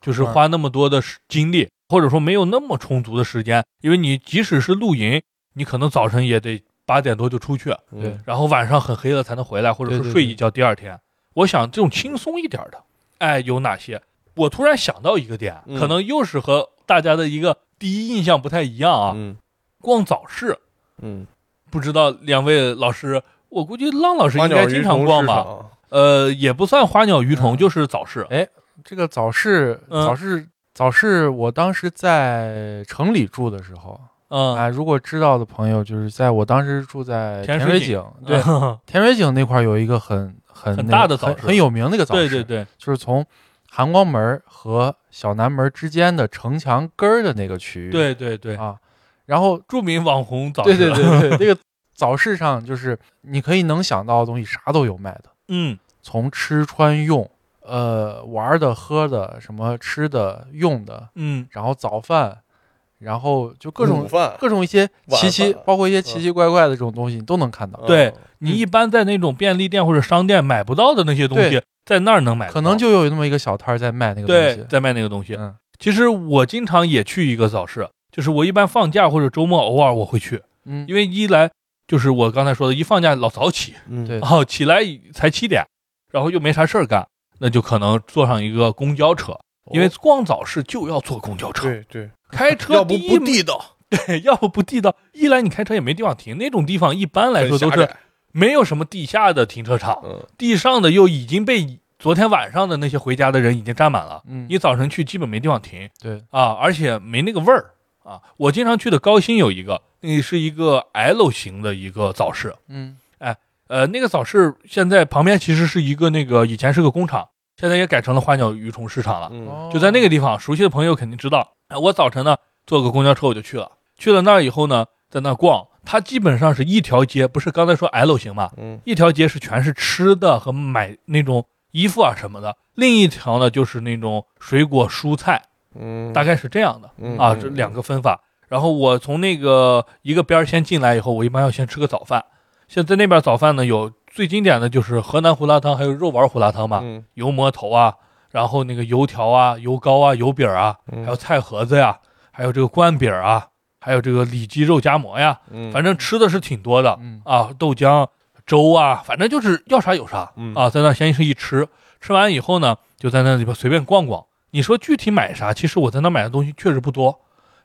就是花那么多的时精力，或者说没有那么充足的时间，因为你即使是露营，你可能早晨也得八点多就出去，嗯对然后晚上很黑了才能回来，或者说睡一觉第二天。我想这种轻松一点的，哎，有哪些？我突然想到一个点，嗯可能又是和大家的一个第一印象不太一样啊。嗯逛早市，嗯，不知道两位老师，我估计浪老师应该经常逛吧？呃，也不算花鸟鱼虫，嗯就是早市。这个早市，嗯早市，早市，我当时在城里住的时候，嗯，啊，如果知道的朋友，就是在我当时住在甜水井水井，对，甜水井那块儿有一个很很很大的早市很很有名的一个早市，对对对，就是从含光门和小南门之间的城墙根儿的那个区域，对对对，啊，然后著名网红早市。对对对，那 (laughs) 个早市上就是你可以能想到的东西啥都有卖的，嗯，从吃穿用，呃，玩的、喝的，什么吃的、用的，嗯。然后早饭，然后就各种各种一些奇奇，包括一些奇奇怪怪的这种东西，你都能看到。对嗯你一般在那种便利店或者商店买不到的那些东西对，在那儿能买，可能就有那么一个小摊儿在卖那个东西。在卖那个东西。嗯。其实我经常也去一个早市，就是我一般放假或者周末偶尔我会去，嗯，因为一来就是我刚才说的，一放假老早起，嗯。对。然后起来才七点，然后又没啥事儿干，那就可能坐上一个公交车，因为逛早市就要坐公交车，对对，开车要不第一不地道，(laughs) 对，要不不地道，一来你开车也没地方停，那种地方一般来说都是没有什么地下的停车场，嗯地上的又已经被昨天晚上的那些回家的人已经占满了，嗯，你早晨去基本没地方停对，啊，而且没那个味儿啊。我经常去的高新有一个，那是一个 L 型的一个早市，嗯哎呃，那个早市现在旁边其实是一个那个以前是个工厂，现在也改成了花鸟鱼虫市场了。就在那个地方，熟悉的朋友肯定知道。哎我早晨呢坐个公交车我就去了，去了那儿以后呢，在那儿逛，它基本上是一条街，不是刚才说 L 型嘛，嗯。一条街是全是吃的和买那种衣服啊什么的，另一条呢就是那种水果蔬菜，嗯，大概是这样的嗯。啊，嗯这两个分法。然后我从那个一个边儿先进来以后，我一般要先吃个早饭。现在那边早饭呢，有最经典的就是河南胡辣汤，还有肉丸胡辣汤嘛，嗯。油馍头啊，然后那个油条啊、油糕啊、油饼啊，嗯。还有菜盒子呀，还有这个灌饼啊，还有这个里脊肉夹馍呀，嗯反正吃的是挺多的嗯啊，豆浆、粥啊，反正就是要啥有啥嗯啊，在那先是一吃，吃完以后呢，就在那里边随便逛逛，你说具体买啥？其实我在那买的东西确实不多，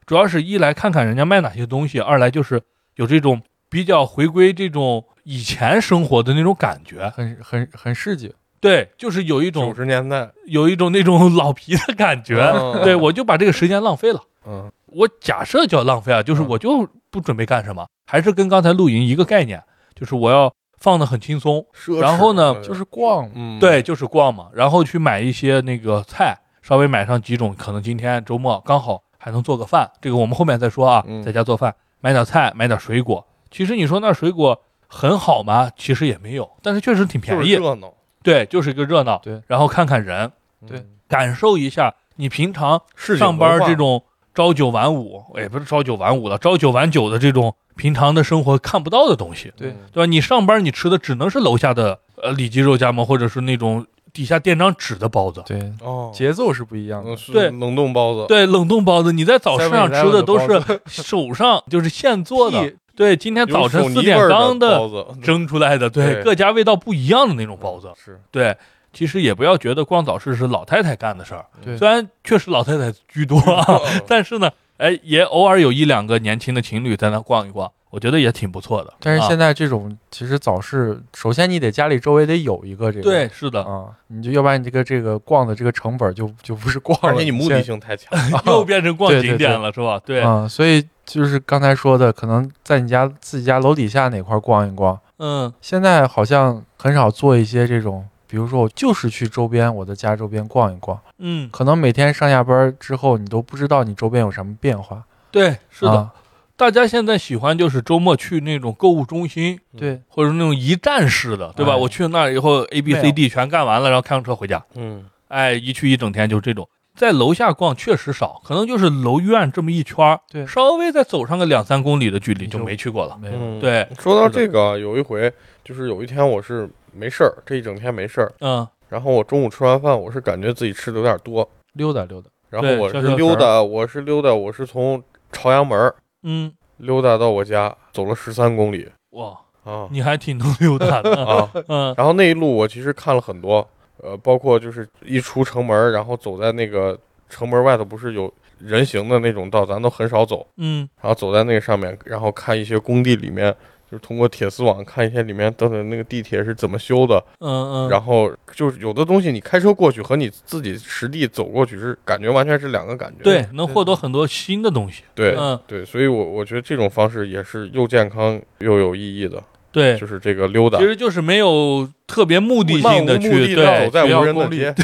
主要是一来看看人家卖哪些东西，二来就是有这种比较回归这种以前生活的那种感觉。很很很市井。对，就是有一种九种十年代，有一种那种 (laughs) 老皮的感觉。嗯对，我就把这个时间浪费了。嗯我假设叫浪费啊，就是嗯我就不准备干什么，还是跟刚才露营一个概念，就是我要放的很轻松，然后呢就是逛，嗯，对，就是逛嘛，然后去买一些那个菜，稍微买上几种，可能今天周末刚好还能做个饭，这个我们后面再说啊，嗯在家做饭，买点菜，买点水果。其实你说那水果很好吗？其实也没有，但是确实挺便宜，热闹，对，就是一个热闹，对，然后看看人，对嗯，感受一下你平常上班这种朝九晚五，也不是朝九晚五了，朝九晚九的这种平常的生活看不到的东西，对。嗯对吧？你上班你吃的只能是楼下的呃里脊肉夹馍，或者是那种底下垫张纸的包子，对，哦，节奏是不一样的。嗯。对。冷冻包子，对，冷冻包子，你在早市上吃的都是手上就是现做的，对，今天早晨四点刚的包子，蒸出来的，对，对。各家味道不一样的那种包子，是。对。其实也不要觉得逛早市是老太太干的事儿，对。虽然确实老太太居多啊，但是呢，哎，也偶尔有一两个年轻的情侣在那逛一逛，我觉得也挺不错的。啊但是现在这种其实早市，首先你得家里周围得有一个这个，对，是的，啊，你就要不然你这个这个逛的这个成本就 (laughs) 就不是逛了，而且你目的性太强，(laughs) 又变成逛对对对景点了，是吧？对，啊，所以就是刚才说的，可能在你家自己家楼底下哪块儿逛一逛，嗯，现在好像很少做一些这种，比如说我就是去周边我的家周边逛一逛，嗯，可能每天上下班之后你都不知道你周边有什么变化，对，是的。啊大家现在喜欢就是周末去那种购物中心，对，或者那种一站式的，对吧？哎我去那儿以后 A B C D 全干完了，然后开上车回家。嗯哎，一去一整天就是这种。在楼下逛确实少，可能就是楼院这么一圈儿对稍微再走上个两三公里的距离就没去过了。没有，嗯，对，说到这个，有一回就是有一天我是没事儿，这一整天没事儿，嗯，然后我中午吃完饭，我是感觉自己吃的有点多，溜达溜达，然后我是溜达，我是溜达，我是从朝阳门儿嗯，溜达到我家，走了十三公里。哇，啊。你还挺能溜达的。(laughs) 啊！嗯。然后那一路我其实看了很多，呃，包括就是一出城门，然后走在那个城门外头，不是有人行的那种道，咱都很少走，嗯。然后走在那个上面，然后看一些工地里面，就是通过铁丝网看一下里面等等那个地铁是怎么修的，嗯嗯，然后就是有的东西你开车过去和你自己实地走过去是感觉完全是两个感觉。对，能获得很多新的东西。对嗯，对，所以我我觉得这种方式也是又健康又有意义的，对，就是这个溜达其，实就是没有特别目的性的去对走在无人的需要功利街，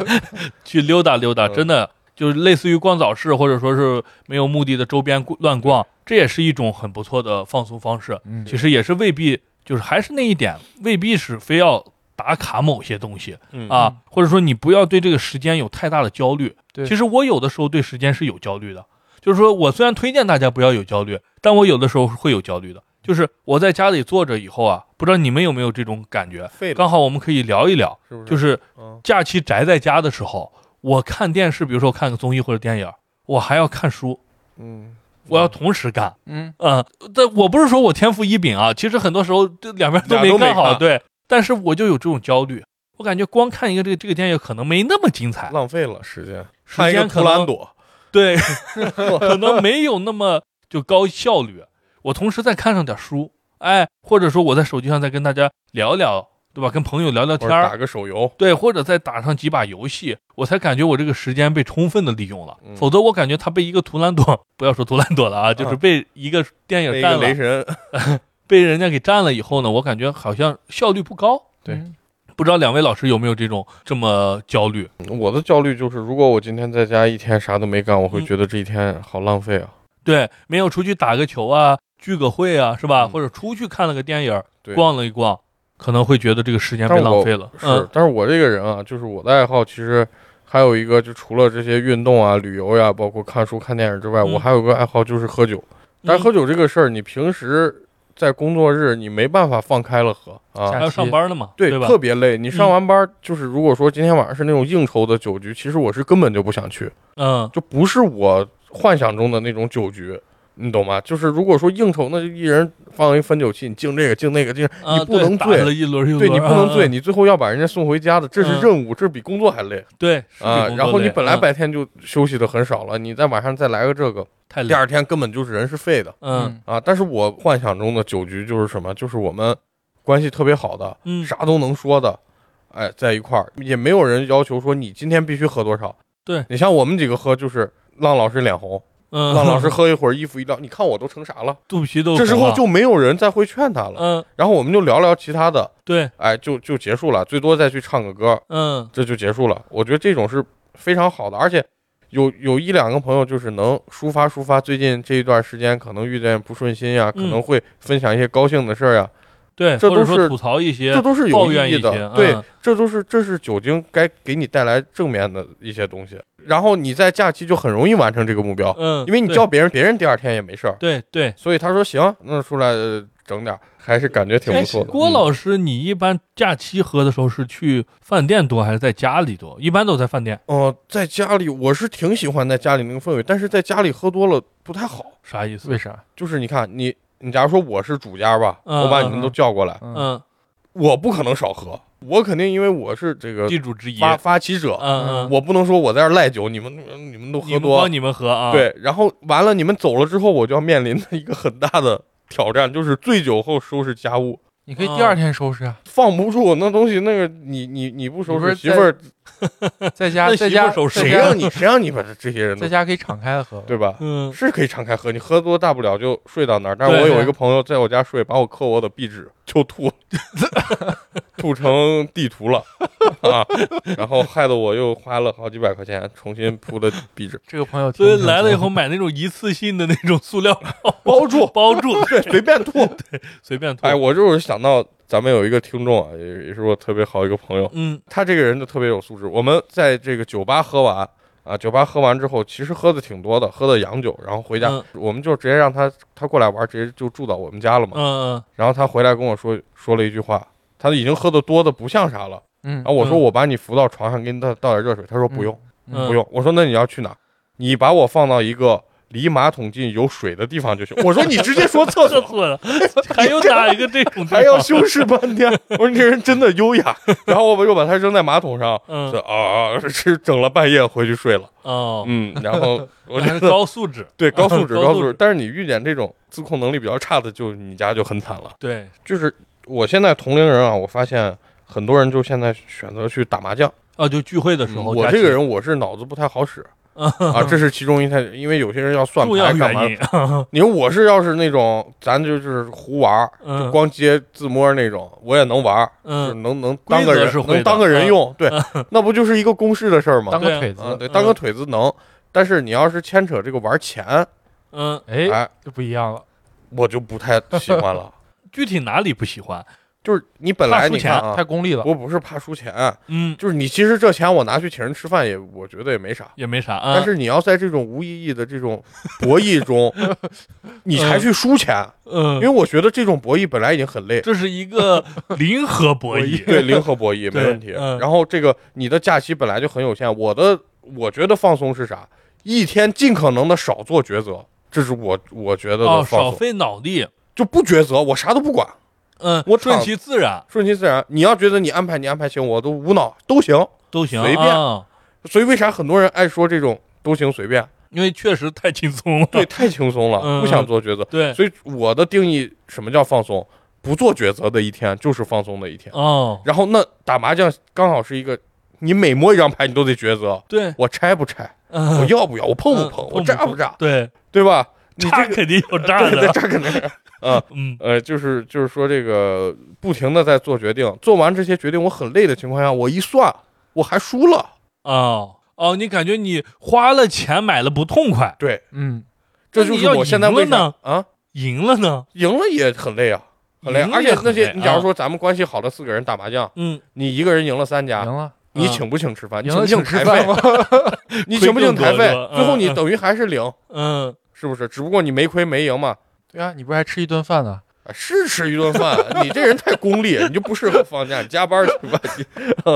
(laughs) 去溜达溜达，嗯真的就是类似于逛早市，或者说是没有目的的周边乱逛，这也是一种很不错的放松方式。嗯，其实也是未必，就是还是那一点，未必是非要打卡某些东西嗯啊，或者说你不要对这个时间有太大的焦虑。对其实我有的时候对时间是有焦虑的，就是说我虽然推荐大家不要有焦虑，但我有的时候会有焦虑的。就是我在家里坐着以后啊，不知道你们有没有这种感觉？刚好我们可以聊一聊，是不是？就是嗯假期宅在家的时候，我看电视，比如说我看个综艺或者电影，我还要看书，嗯，我要同时干。嗯，嗯，但我不是说我天赋异禀啊，其实很多时候这两边都没没干好，对。但是我就有这种焦虑，我感觉光看一个这个这个电影可能没那么精彩，浪费了时间，时间可能。朵，对，(laughs) 可能没有那么就高效率。我同时再看上点书，哎，或者说我在手机上再跟大家聊聊，对吧？跟朋友聊聊天儿打，个手游，对，或者再打上几把游戏，我才感觉我这个时间被充分的利用了。嗯否则我感觉他被一个图兰朵，不要说图兰朵了啊，就是被一个电影那占了，个雷神 (laughs) (laughs) 被人家给占了以后呢，我感觉好像效率不高。对嗯不知道两位老师有没有这种这么焦虑？我的焦虑就是，如果我今天在家一天啥都没干，我会嗯觉得这一天好浪费啊。对，没有出去打个球啊，聚个会啊，是吧？嗯或者出去看了个电影，逛了一逛，可能会觉得这个时间被浪费了。是嗯，但是我这个人啊，就是我的爱好，其实还有一个，就除了这些运动啊、旅游呀、包括看书、看电影之外，嗯我还有个爱好就是喝酒。但是喝酒这个事儿，你平时在工作日你没办法放开了喝啊还。要上班呢嘛，对，吧？特别累。你上完班，就是如果说今天晚上是那种应酬的酒局，其实我是根本就不想去，嗯就不是我幻想中的那种酒局。你懂吗？就是如果说应酬，那就一人放一分酒器，你敬这个敬那个敬，啊你不能醉对打了一轮又对你不能醉，嗯你最后要把人家送回家的，这是嗯任务，这比工作还累对啊。然后你本来白天就休息的很少了，你在晚上再来个这个，太累第二天根本就是人是废的嗯啊。但是我幻想中的酒局就是什么？就是我们关系特别好的，嗯啥都能说的，哎，在一块儿也没有人要求说你今天必须喝多少。对你像我们几个喝，就是浪老师脸红，嗯，浪老师喝一会儿衣服一撂，你看我都成啥了？(laughs) 肚皮都这时候就没有人再会劝他了。嗯然后我们就聊聊其他的，对哎，就就结束了，最多再去唱个歌，嗯这就结束了。我觉得这种是非常好的，而且有有一两个朋友就是能抒发抒发最近这一段时间可能遇见不顺心呀，可嗯能会分享一些高兴的事儿呀，对，这都是吐槽一些这都是有抱怨意义的。一些对嗯，这都是这是酒精该给你带来正面的一些东西。然后你在假期就很容易完成这个目标，嗯，因为你叫别人，别人第二天也没事儿。对对。所以他说行，那出来呃整点儿，还是感觉挺不错的。郭嗯老师，你一般假期喝的时候是去饭店多还是在家里多？一般都在饭店，哦、在家里我是挺喜欢在家里那个氛围，但是在家里喝多了不太好。啥意思？为啥？就是你看你，你假如说我是主家吧，嗯我把你们都叫过来，嗯，嗯，我不可能少喝，我肯定因为我是这个地主之谊。发发起者，嗯嗯，我不能说我在这赖酒，你们你们都喝多你们喝啊。，对，然后完了你们走了之后，我就要面临的一个很大的挑战，就是醉酒后收拾家务。你可以第二天收拾啊，放不住那东西，那个你你你不收拾，媳妇儿 (laughs) 在家那在家手在家谁让你 (laughs) 谁让你把这这些人在家可以敞开的喝，对吧？嗯，是可以敞开喝，你喝多大不了就睡到那儿。但是我有一个朋友在我家睡，把我刻我的壁纸 (laughs) 就吐，(laughs) 吐成地图了啊！然后害得我又花了好几百块钱重新铺的壁纸，这个朋友所以来了以后买那种一次性的那种塑料包 (laughs) 住，包住，对，随便吐。对随便吐。哎，我就是想到咱们有一个听众啊，也也是我特别好一个朋友，嗯他这个人就特别有素质。我们在这个酒吧喝完啊，酒吧喝完之后，其实喝的挺多的，喝的洋酒，然后回家，嗯我们就直接让他他过来玩，直接就住到我们家了嘛。嗯然后他回来跟我说说了一句话，他已经喝的多的不像啥了。嗯然后我说嗯我把你扶到床上，给你倒倒点热水。他说不用嗯不用。我说那你要去哪？你把我放到一个离马桶近有水的地方就行。我说你直接说 (laughs) 厕所，还有哪一个这种还要修饰半天。我说你这人真的优雅。然后我又把它扔在马桶上，啊啊是整了半夜回去睡了。哦，嗯，然后 (laughs) 我觉得高素质。对高素质 (laughs) 高素质但是你遇见这种自控能力比较差的，就你家就很惨了。对，就是我现在同龄人啊，我发现很多人就现在选择去打麻将。啊，就聚会的时候，嗯我这个人我是脑子不太好使 (laughs) 啊，这是其中一台，因为有些人要算牌干嘛。你说我是要是那种，咱就是胡玩儿，就嗯光接自摸那种，我也能玩儿，就是嗯，能能当个人能当个人用，对，(laughs) 那不就是一个公式的事儿吗？当个腿子，啊，对，当个腿子能，但是你要是牵扯这个玩钱，嗯，哎，哎，就不一样了。我就不太喜欢了。(laughs) 具体哪里不喜欢？就是你本来你看啊，太功利了，我不是怕输钱，嗯，就是你其实这钱我拿去请人吃饭也，我觉得也没啥。也没啥啊。但是你要在这种无意义的这种博弈中，(laughs) 你才去输钱，嗯因为嗯，我觉得这种博弈本来已经很累。这是一个 (laughs) 零和博弈。对，零和博弈 (laughs) 没问题。嗯然后这个你的假期本来就很有限，我的我觉得放松是啥？一天尽可能的少做抉择，这是我我觉得的哦，放松，少费脑力。就不抉择，我啥都不管，嗯，我顺其自然顺其自然。你要觉得你安排你安排行，我都无脑都行。都行，随便啊所以为啥很多人爱说这种都行随便？因为确实太轻松了。对，太轻松了，嗯不想做抉择。对，所以我的定义，什么叫放松？不做抉择的一天就是放松的一天。哦，然后那打麻将刚好是一个，你每摸一张牌你都得抉择，对，我拆不拆，嗯我要不要，我碰不嗯碰，碰我炸不炸，对，对吧？你这个炸肯定有炸的。炸肯定是啊。嗯呃，就是就是说这个不停的在做决定，做完这些决定我很累的情况下，我一算我还输了，哦哦，你感觉你花了钱买了不痛快，对，嗯，这就是我现在为啥那你要赢了啊赢了呢？赢了也很累啊，很累而且那些你假如说咱们关系好的四个人打麻将，嗯，你一个人赢了三家赢，了，嗯你请不请吃饭？请不请了请吃台费饭？吗？(laughs) 你请不请台费？最后你嗯等于还是零，嗯，是不是？只不过你没亏没赢嘛。对啊，你不是还吃一顿饭呢？啊是吃一顿饭，你这人太功利，你就不适合放假，你加班去吧。你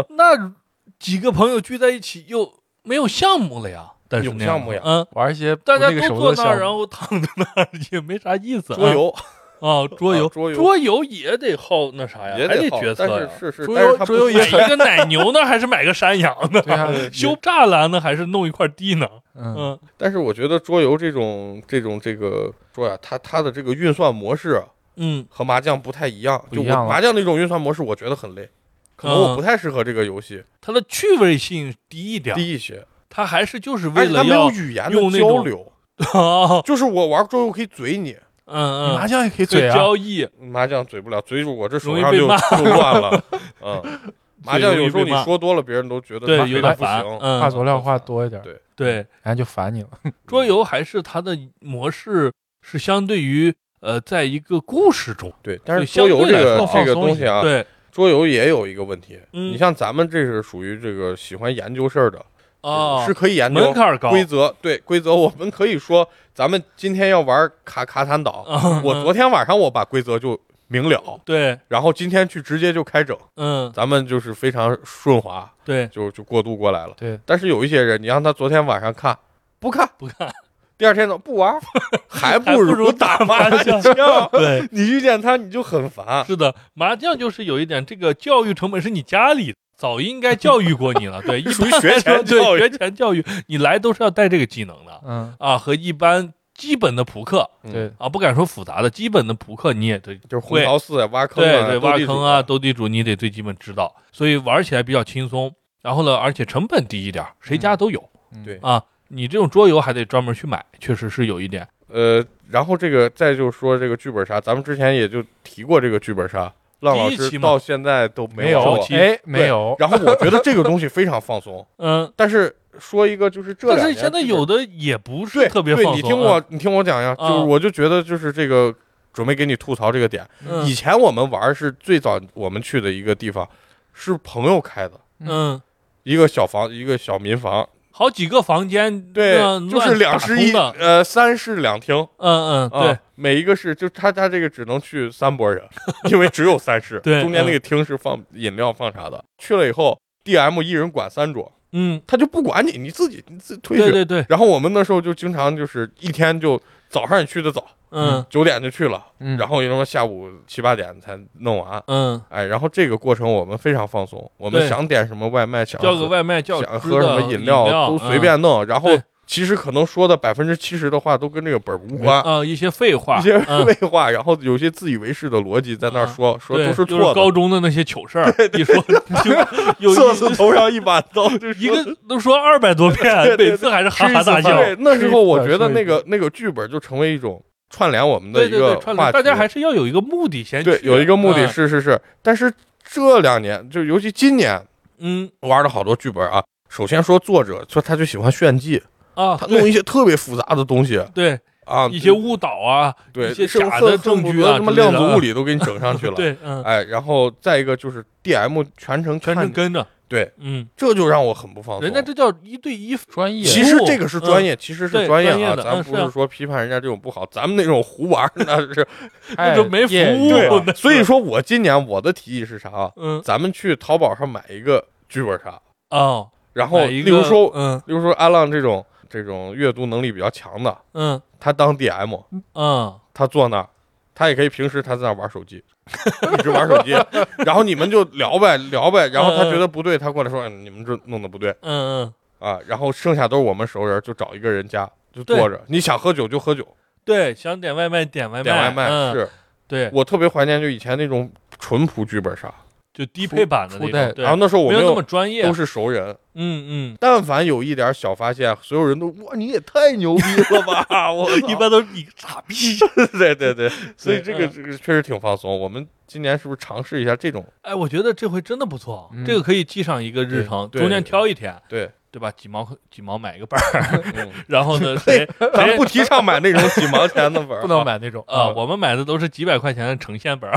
(laughs) 那几个朋友聚在一起又没有项目了呀？但是有项目呀嗯，玩一些大家都坐那儿，然后躺在那儿 (laughs) 也没啥意思。桌游啊，桌游，啊桌游。桌游也得耗那啥呀，还得决策呀。是是是，桌游桌游也买一个奶牛呢，还是买个山羊呢？对啊，(laughs) 修栅栏呢，还是弄一块地呢？嗯，嗯。但是我觉得桌游这种这种这个说呀，它它的这个运算模式嗯。和麻将不太一样。就麻将那种运算模式，我觉得很累，可能嗯我不太适合这个游戏，它的趣味性低一点，低一些，它还是就是为了要有语言的交流。啊，(laughs) 就是我玩桌游可以嘴你，嗯嗯，麻将也可以嘴啊，交易，麻将嘴不了，嘴住我这手上就容易被骂。就乱了。嗯，(laughs) 麻将有时候你说多了，别人都觉得对有点烦不行。嗯。话佐料话多一点，对。对，然后就烦你了。(laughs) 桌游还是它的模式是相对于呃，在一个故事中，对，但是桌游这个说这个东西啊，对。桌游也有一个问题。嗯。你像咱们这是属于这个喜欢研究事儿的，啊，是可以研究门槛儿高，规则。对规则，我们可以说，咱们今天要玩卡卡坦岛，啊 (laughs) 我昨天晚上我把规则就明了，对，然后今天去直接就开整，嗯，咱们就是非常顺滑，对，就就过渡过来了。对，但是有一些人，你让他昨天晚上看，不看，不看，第二天呢不玩，还 (laughs) 还不不如打打麻将。(laughs) 对，你遇见他你就很烦。是的，麻将就是有一点，这个教育成本是你家里早应该教育过你了，(laughs) 对，一属于学前对教育。学前教育，你来都是要带这个技能的。嗯，啊，和一般基本的扑克嗯。对，啊，不敢说复杂的，基本的扑克你也得就是红会桃四啊，挖坑啊，对对，挖斗地主坑啊，斗地主你得最基本知道，所以玩起来比较轻松。然后呢，而且成本低一点，谁家都有、嗯。对。啊。你这种桌游还得专门去买，确实是有一点。呃，然后这个再就是说这个剧本杀，咱们之前也就提过这个剧本杀，浪老师到现在都没有哎，没有，然后我觉得这个东西非常放松，嗯，但是说一个就是这但是现在有的也不是特别放松。你听我你听我讲呀，啊就是我就觉得就是这个准备给你吐槽这个点。嗯以前我们玩是最早我们去的一个地方，是朋友开的嗯，一个小房一个小民房，好几个房间，对嗯，就是两室一。呃三室两厅。嗯嗯，对啊，每一个室就他他这个只能去三拨人，(laughs) 因为只有三室，对中间那个厅是放饮料放啥的。去了以后，DM 一人管三桌，嗯，他就不管你，你自己你自己推去。对对对，然后我们那时候就经常就是一天就早上你去的早，嗯。九点就去了，嗯，然后一直下午七八点才弄完。嗯，哎，然后这个过程我们非常放松，我们想点什么外卖，想叫个外卖，叫想喝什么的饮料都随。便弄，然后对其实可能说的百分之七十的话都跟这个本无嗯关，啊，一些废话，一些嗯废话，(laughs) 然后有些自以为是的逻辑在那儿说，说，都是就是错的。高中的那些糗事儿，(laughs) 一说就有瑟一瑟头上一把刀，就 (laughs) 一个都说二百多遍，每次还是哈哈大笑。对，那时候我觉得那个那个剧本就成为一种串联我们的一对对对，个话题，串联，大家还是要有一个目的先去。对有一个目的嗯是是是，但是这两年就尤其今年嗯玩了好多剧本啊，首先说作者说他就喜欢炫技，啊，他弄一些特别复杂的东西对啊，一些误导啊，对一些是假的证据啊什么量子物理都给你整上去了。(laughs) 对，嗯，哎，然后再一个就是 DM 全程全程跟着，对，嗯，这就让我很不放松。人家这叫一对一，专业，其实这个是专业，其实是专业啊，咱不是说批判人家这种不好，咱们那种胡玩那是 (laughs) 那就没服务对。所以说我今年我的提议是啥啊？嗯咱们去淘宝上买一个剧本杀，哦，然后例如说，嗯例如说阿浪这种这种阅读能力比较强的，嗯。他当 DM，嗯，他坐那儿，他也可以平时他在那儿玩手机，(laughs) 一直玩手机，(laughs) 然后你们就聊呗聊呗，然后他觉得不对，他过来说哎你们这弄的不对。嗯嗯，啊，然后剩下都是我们熟人，就找一个人家就坐着，你想喝酒就喝酒，对，想点外卖点外卖，点外卖嗯。是。对，我特别怀念就以前那种淳朴剧本杀，就低配版的那种，对然后，那时候我没有那么专业都，是熟人，嗯嗯。但凡有一点小发现，所有人都哇你也太牛逼了吧！(laughs) 我一般都是你个傻逼。(laughs) 对对对，(laughs) 所以这个嗯这个确实挺放松。我们今年是不是尝试一下这种？哎，我觉得这回真的不错，嗯这个可以记上一个日程，对中间挑一天，对，对吧？几毛几毛买一个本儿，嗯，然后呢，谁咱不提倡买那种几毛钱的本儿，不能买那种啊？我们买的都是几百块钱的呈现本儿。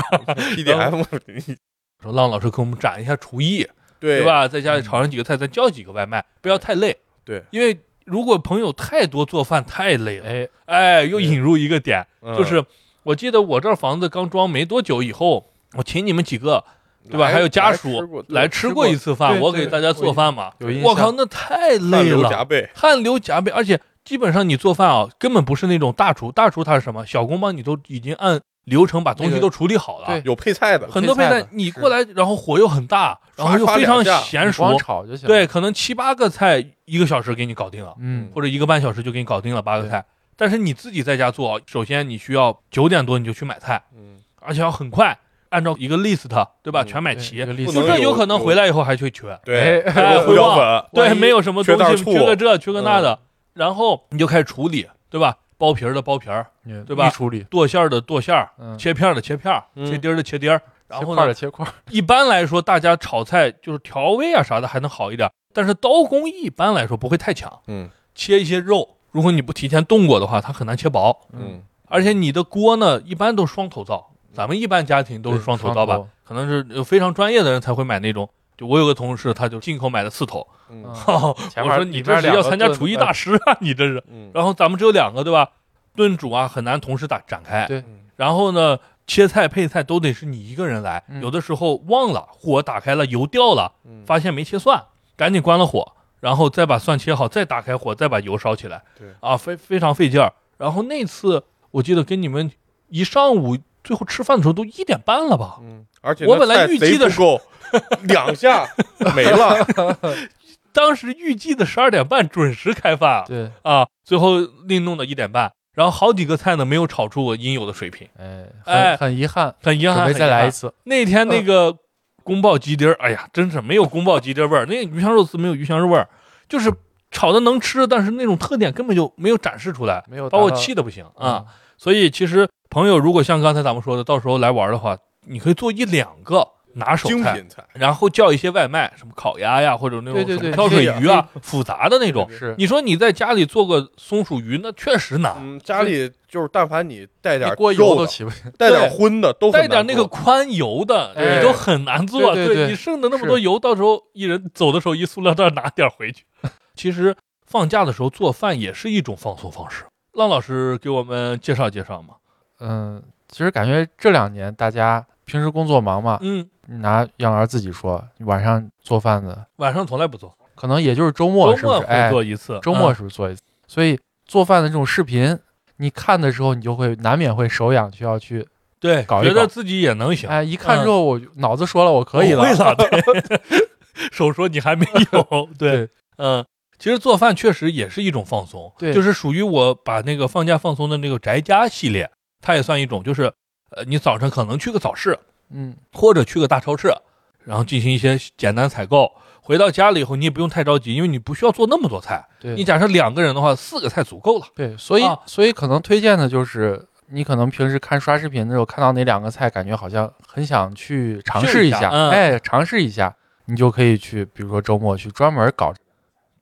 PDF，说浪老师给我们展一下厨艺，对对？吧？在家里炒上几个菜，再叫几个外卖，不要太累。对，因为如果朋友太多，做饭太累了。哎，哎，又引入一个点，嗯就是我记得我这房子刚装没多久以后，我请你们几个对吧？来还有家来属吃过对来吃过一次饭，我给大家做饭嘛。有印我靠，那太汗累了，流浃背，汗流浃背，而且基本上你做饭啊，根本不是那种大厨，大厨他是什么？小工帮你都已经按流程把东西都处理好了，对。有配菜的，很多配菜你过来，然后火又很大，然后又非常娴熟，炒就行。对，，可能七八个菜一个小时给你搞定了，嗯，或者一个半小时就给你搞定了八个菜。但是你自己在家做，首先你需要九点多你就去买菜，嗯，而且要很快，按照一个 list，对吧？嗯全买齐就这有有可能回来以后还会缺，对，胡椒粉，对，没有什么东西，缺个这，缺个那嗯。的，然后你就开始处理，对吧？剥皮儿的剥皮儿，对对吧处理，剁馅儿的剁馅儿，嗯，切片儿的切片儿，嗯切丁儿的切丁儿。然后呢，块的切块儿，一般来说，大家炒菜就是调味啊啥的还能好一点，但是刀工一般来说不会太强。嗯切一些肉，如果你不提前冻过的话，它很难切薄。嗯而且你的锅呢，一般都是双头灶，咱们一般家庭都是双头灶吧？可能是有非常专业的人才会买那种。就我有个同事，他就进口买的四头。(laughs) 嗯我说你这是要参加厨艺大师啊，你这是。嗯，然后咱们只有两个，对吧？炖煮啊很难同时打展开。对然后呢，切菜配菜都得是你一个人来，嗯有的时候忘了火打开了，油掉了，嗯发现没切蒜，赶紧关了火，然后再把蒜切好，再打开火，再把油烧起来。对啊，非非常费劲儿。然后那次我记得跟你们一上午，最后吃饭的时候都一点半了吧？嗯，而且我本来预计的贼不够，(laughs) 两下没了，(laughs) 当时预计的十二点半准时开饭对，啊，最后另弄到一点半，然后好几个菜呢没有炒出我应有的水平，哎，哎。很很遗憾，很遗憾。准备再来一次。那天那个宫爆鸡丁儿，哎呀，真是没有宫爆鸡丁味儿，那个鱼香肉丝没有鱼香肉味儿，就是炒的能吃，但是那种特点根本就没有展示出来，把我没有把我气的不行嗯。啊。所以其实朋友如果像刚才咱们说的，到时候来玩的话，你可以做一两个拿手菜，精品菜，然后叫一些外卖，什么烤鸭呀，或者那种什么跳水鱼啊，复杂的那种。是你说你在家里做个松鼠鱼，那确实难，嗯，家里就是但凡你带点一锅油肉的，都起不来。带点荤的都很带点那个难做宽油的，都很难做。对对对你剩的那么多油，到时候一人走的时候一塑料袋拿点回去。其实放假的时候做饭也是一种放松方式。浪老师给我们介绍介绍嘛。嗯，其实感觉这两年大家平时工作忙嘛，嗯，拿杨儿自己说，晚上做饭的晚上从来不做，可能也就是周末，周末是不是？哎会，做一次。周末嗯是不是做一次？所以做饭的这种视频，你看的时候，你就会难免会手痒，需要去对，搞一搞觉得自己也能行。哎，一看之后，我就脑子说了，我可以了。我会了，(laughs) 对。手说你还没有，(laughs) 对，嗯。其实做饭确实也是一种放松，对就是属于我把那个放假放松的那个宅家系列，它也算一种，就是呃，你早晨可能去个早市，嗯，或者去个大超市，然后进行一些简单采购。回到家里以后，你也不用太着急，因为你不需要做那么多菜。对，你假设两个人的话，四个菜足够了。对，所以、啊所以可能推荐的就是。你可能平时看刷视频的时候看到哪两个菜，感觉好像很想去尝试一下，试一下嗯哎，尝试一下，你就可以去，比如说周末去专门搞，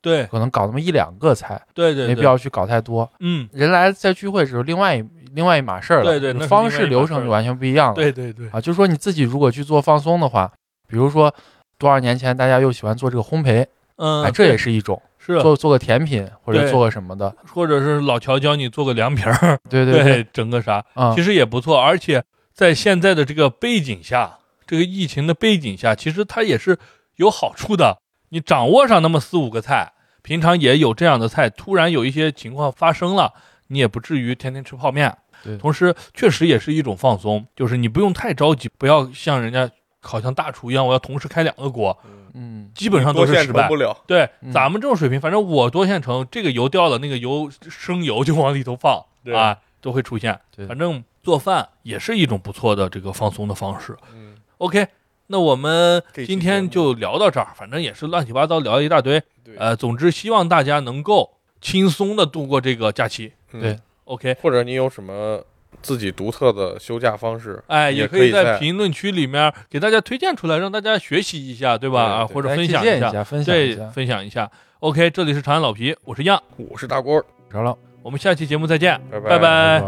对可能搞那么一两个菜，对对，对没必。要去搞太多。嗯，人来在聚会的时候，另外一另外一码事儿了，对对方式流程就完全不一样了。对对对，啊，就是说你自己如果去做放松的话，比如说多少年前大家又喜欢做这个烘焙，嗯，哎，这也是一种是，做做个甜品或者做个什么的，或者是老乔教你做个凉皮儿，(laughs) 对 (laughs) 对对，整个啥，啊其，实也不错。而且在现在的这个背景下，这个疫情的背景下，其实它也是有好处的。你掌握上那么四五个菜，平常也有这样的菜，突然有一些情况发生了，你也不至于天天吃泡面。对同时确实也是一种放松，就是你不用太着急，不要像人家好像大厨一样，我要同时开两个锅，嗯，基本上都是失败不。了，对，嗯咱们这种水平，反正我多线程，这个油掉了，那个油生油就往里头放对啊，都会出现。对反正做饭也是一种不错的这个放松的方式。嗯，OK，那我们今天就聊到这儿，反正也是乱七八糟聊了一大堆。对，呃，总之希望大家能够轻松的度过这个假期。嗯对，OK，或者你有什么自己独特的休假方式，哎，也可以在在评论区里面给大家推荐出来，让大家学习一下，对吧？啊，或者分享一，下，分享一对，下，分享一下。OK，这里是长安老皮，我是样，我是大锅，着了，我们下期节目再见，拜拜拜拜。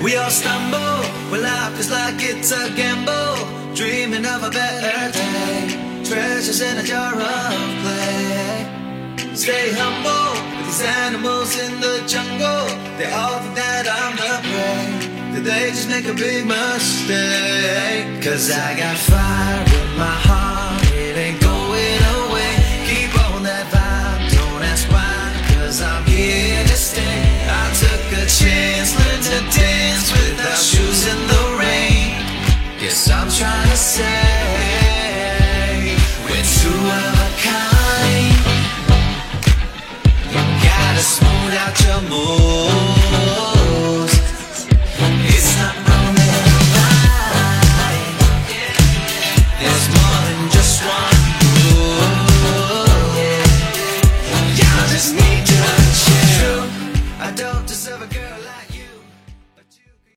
We all stumble when life is like it's a gamble, dreaming of a better day. Treasures in a jar of clay. Stay humble with these animals in the jungle. They all think that I'm the prey. Did they just make a big mistake? Cause I got fire in my heart, it ain't going away. Keep on that vibe, don't ask why. Cause I'm here to stay. I took a chance, learned to dance without shoes in the rain. Yes, I'm trying to say, we're too amor.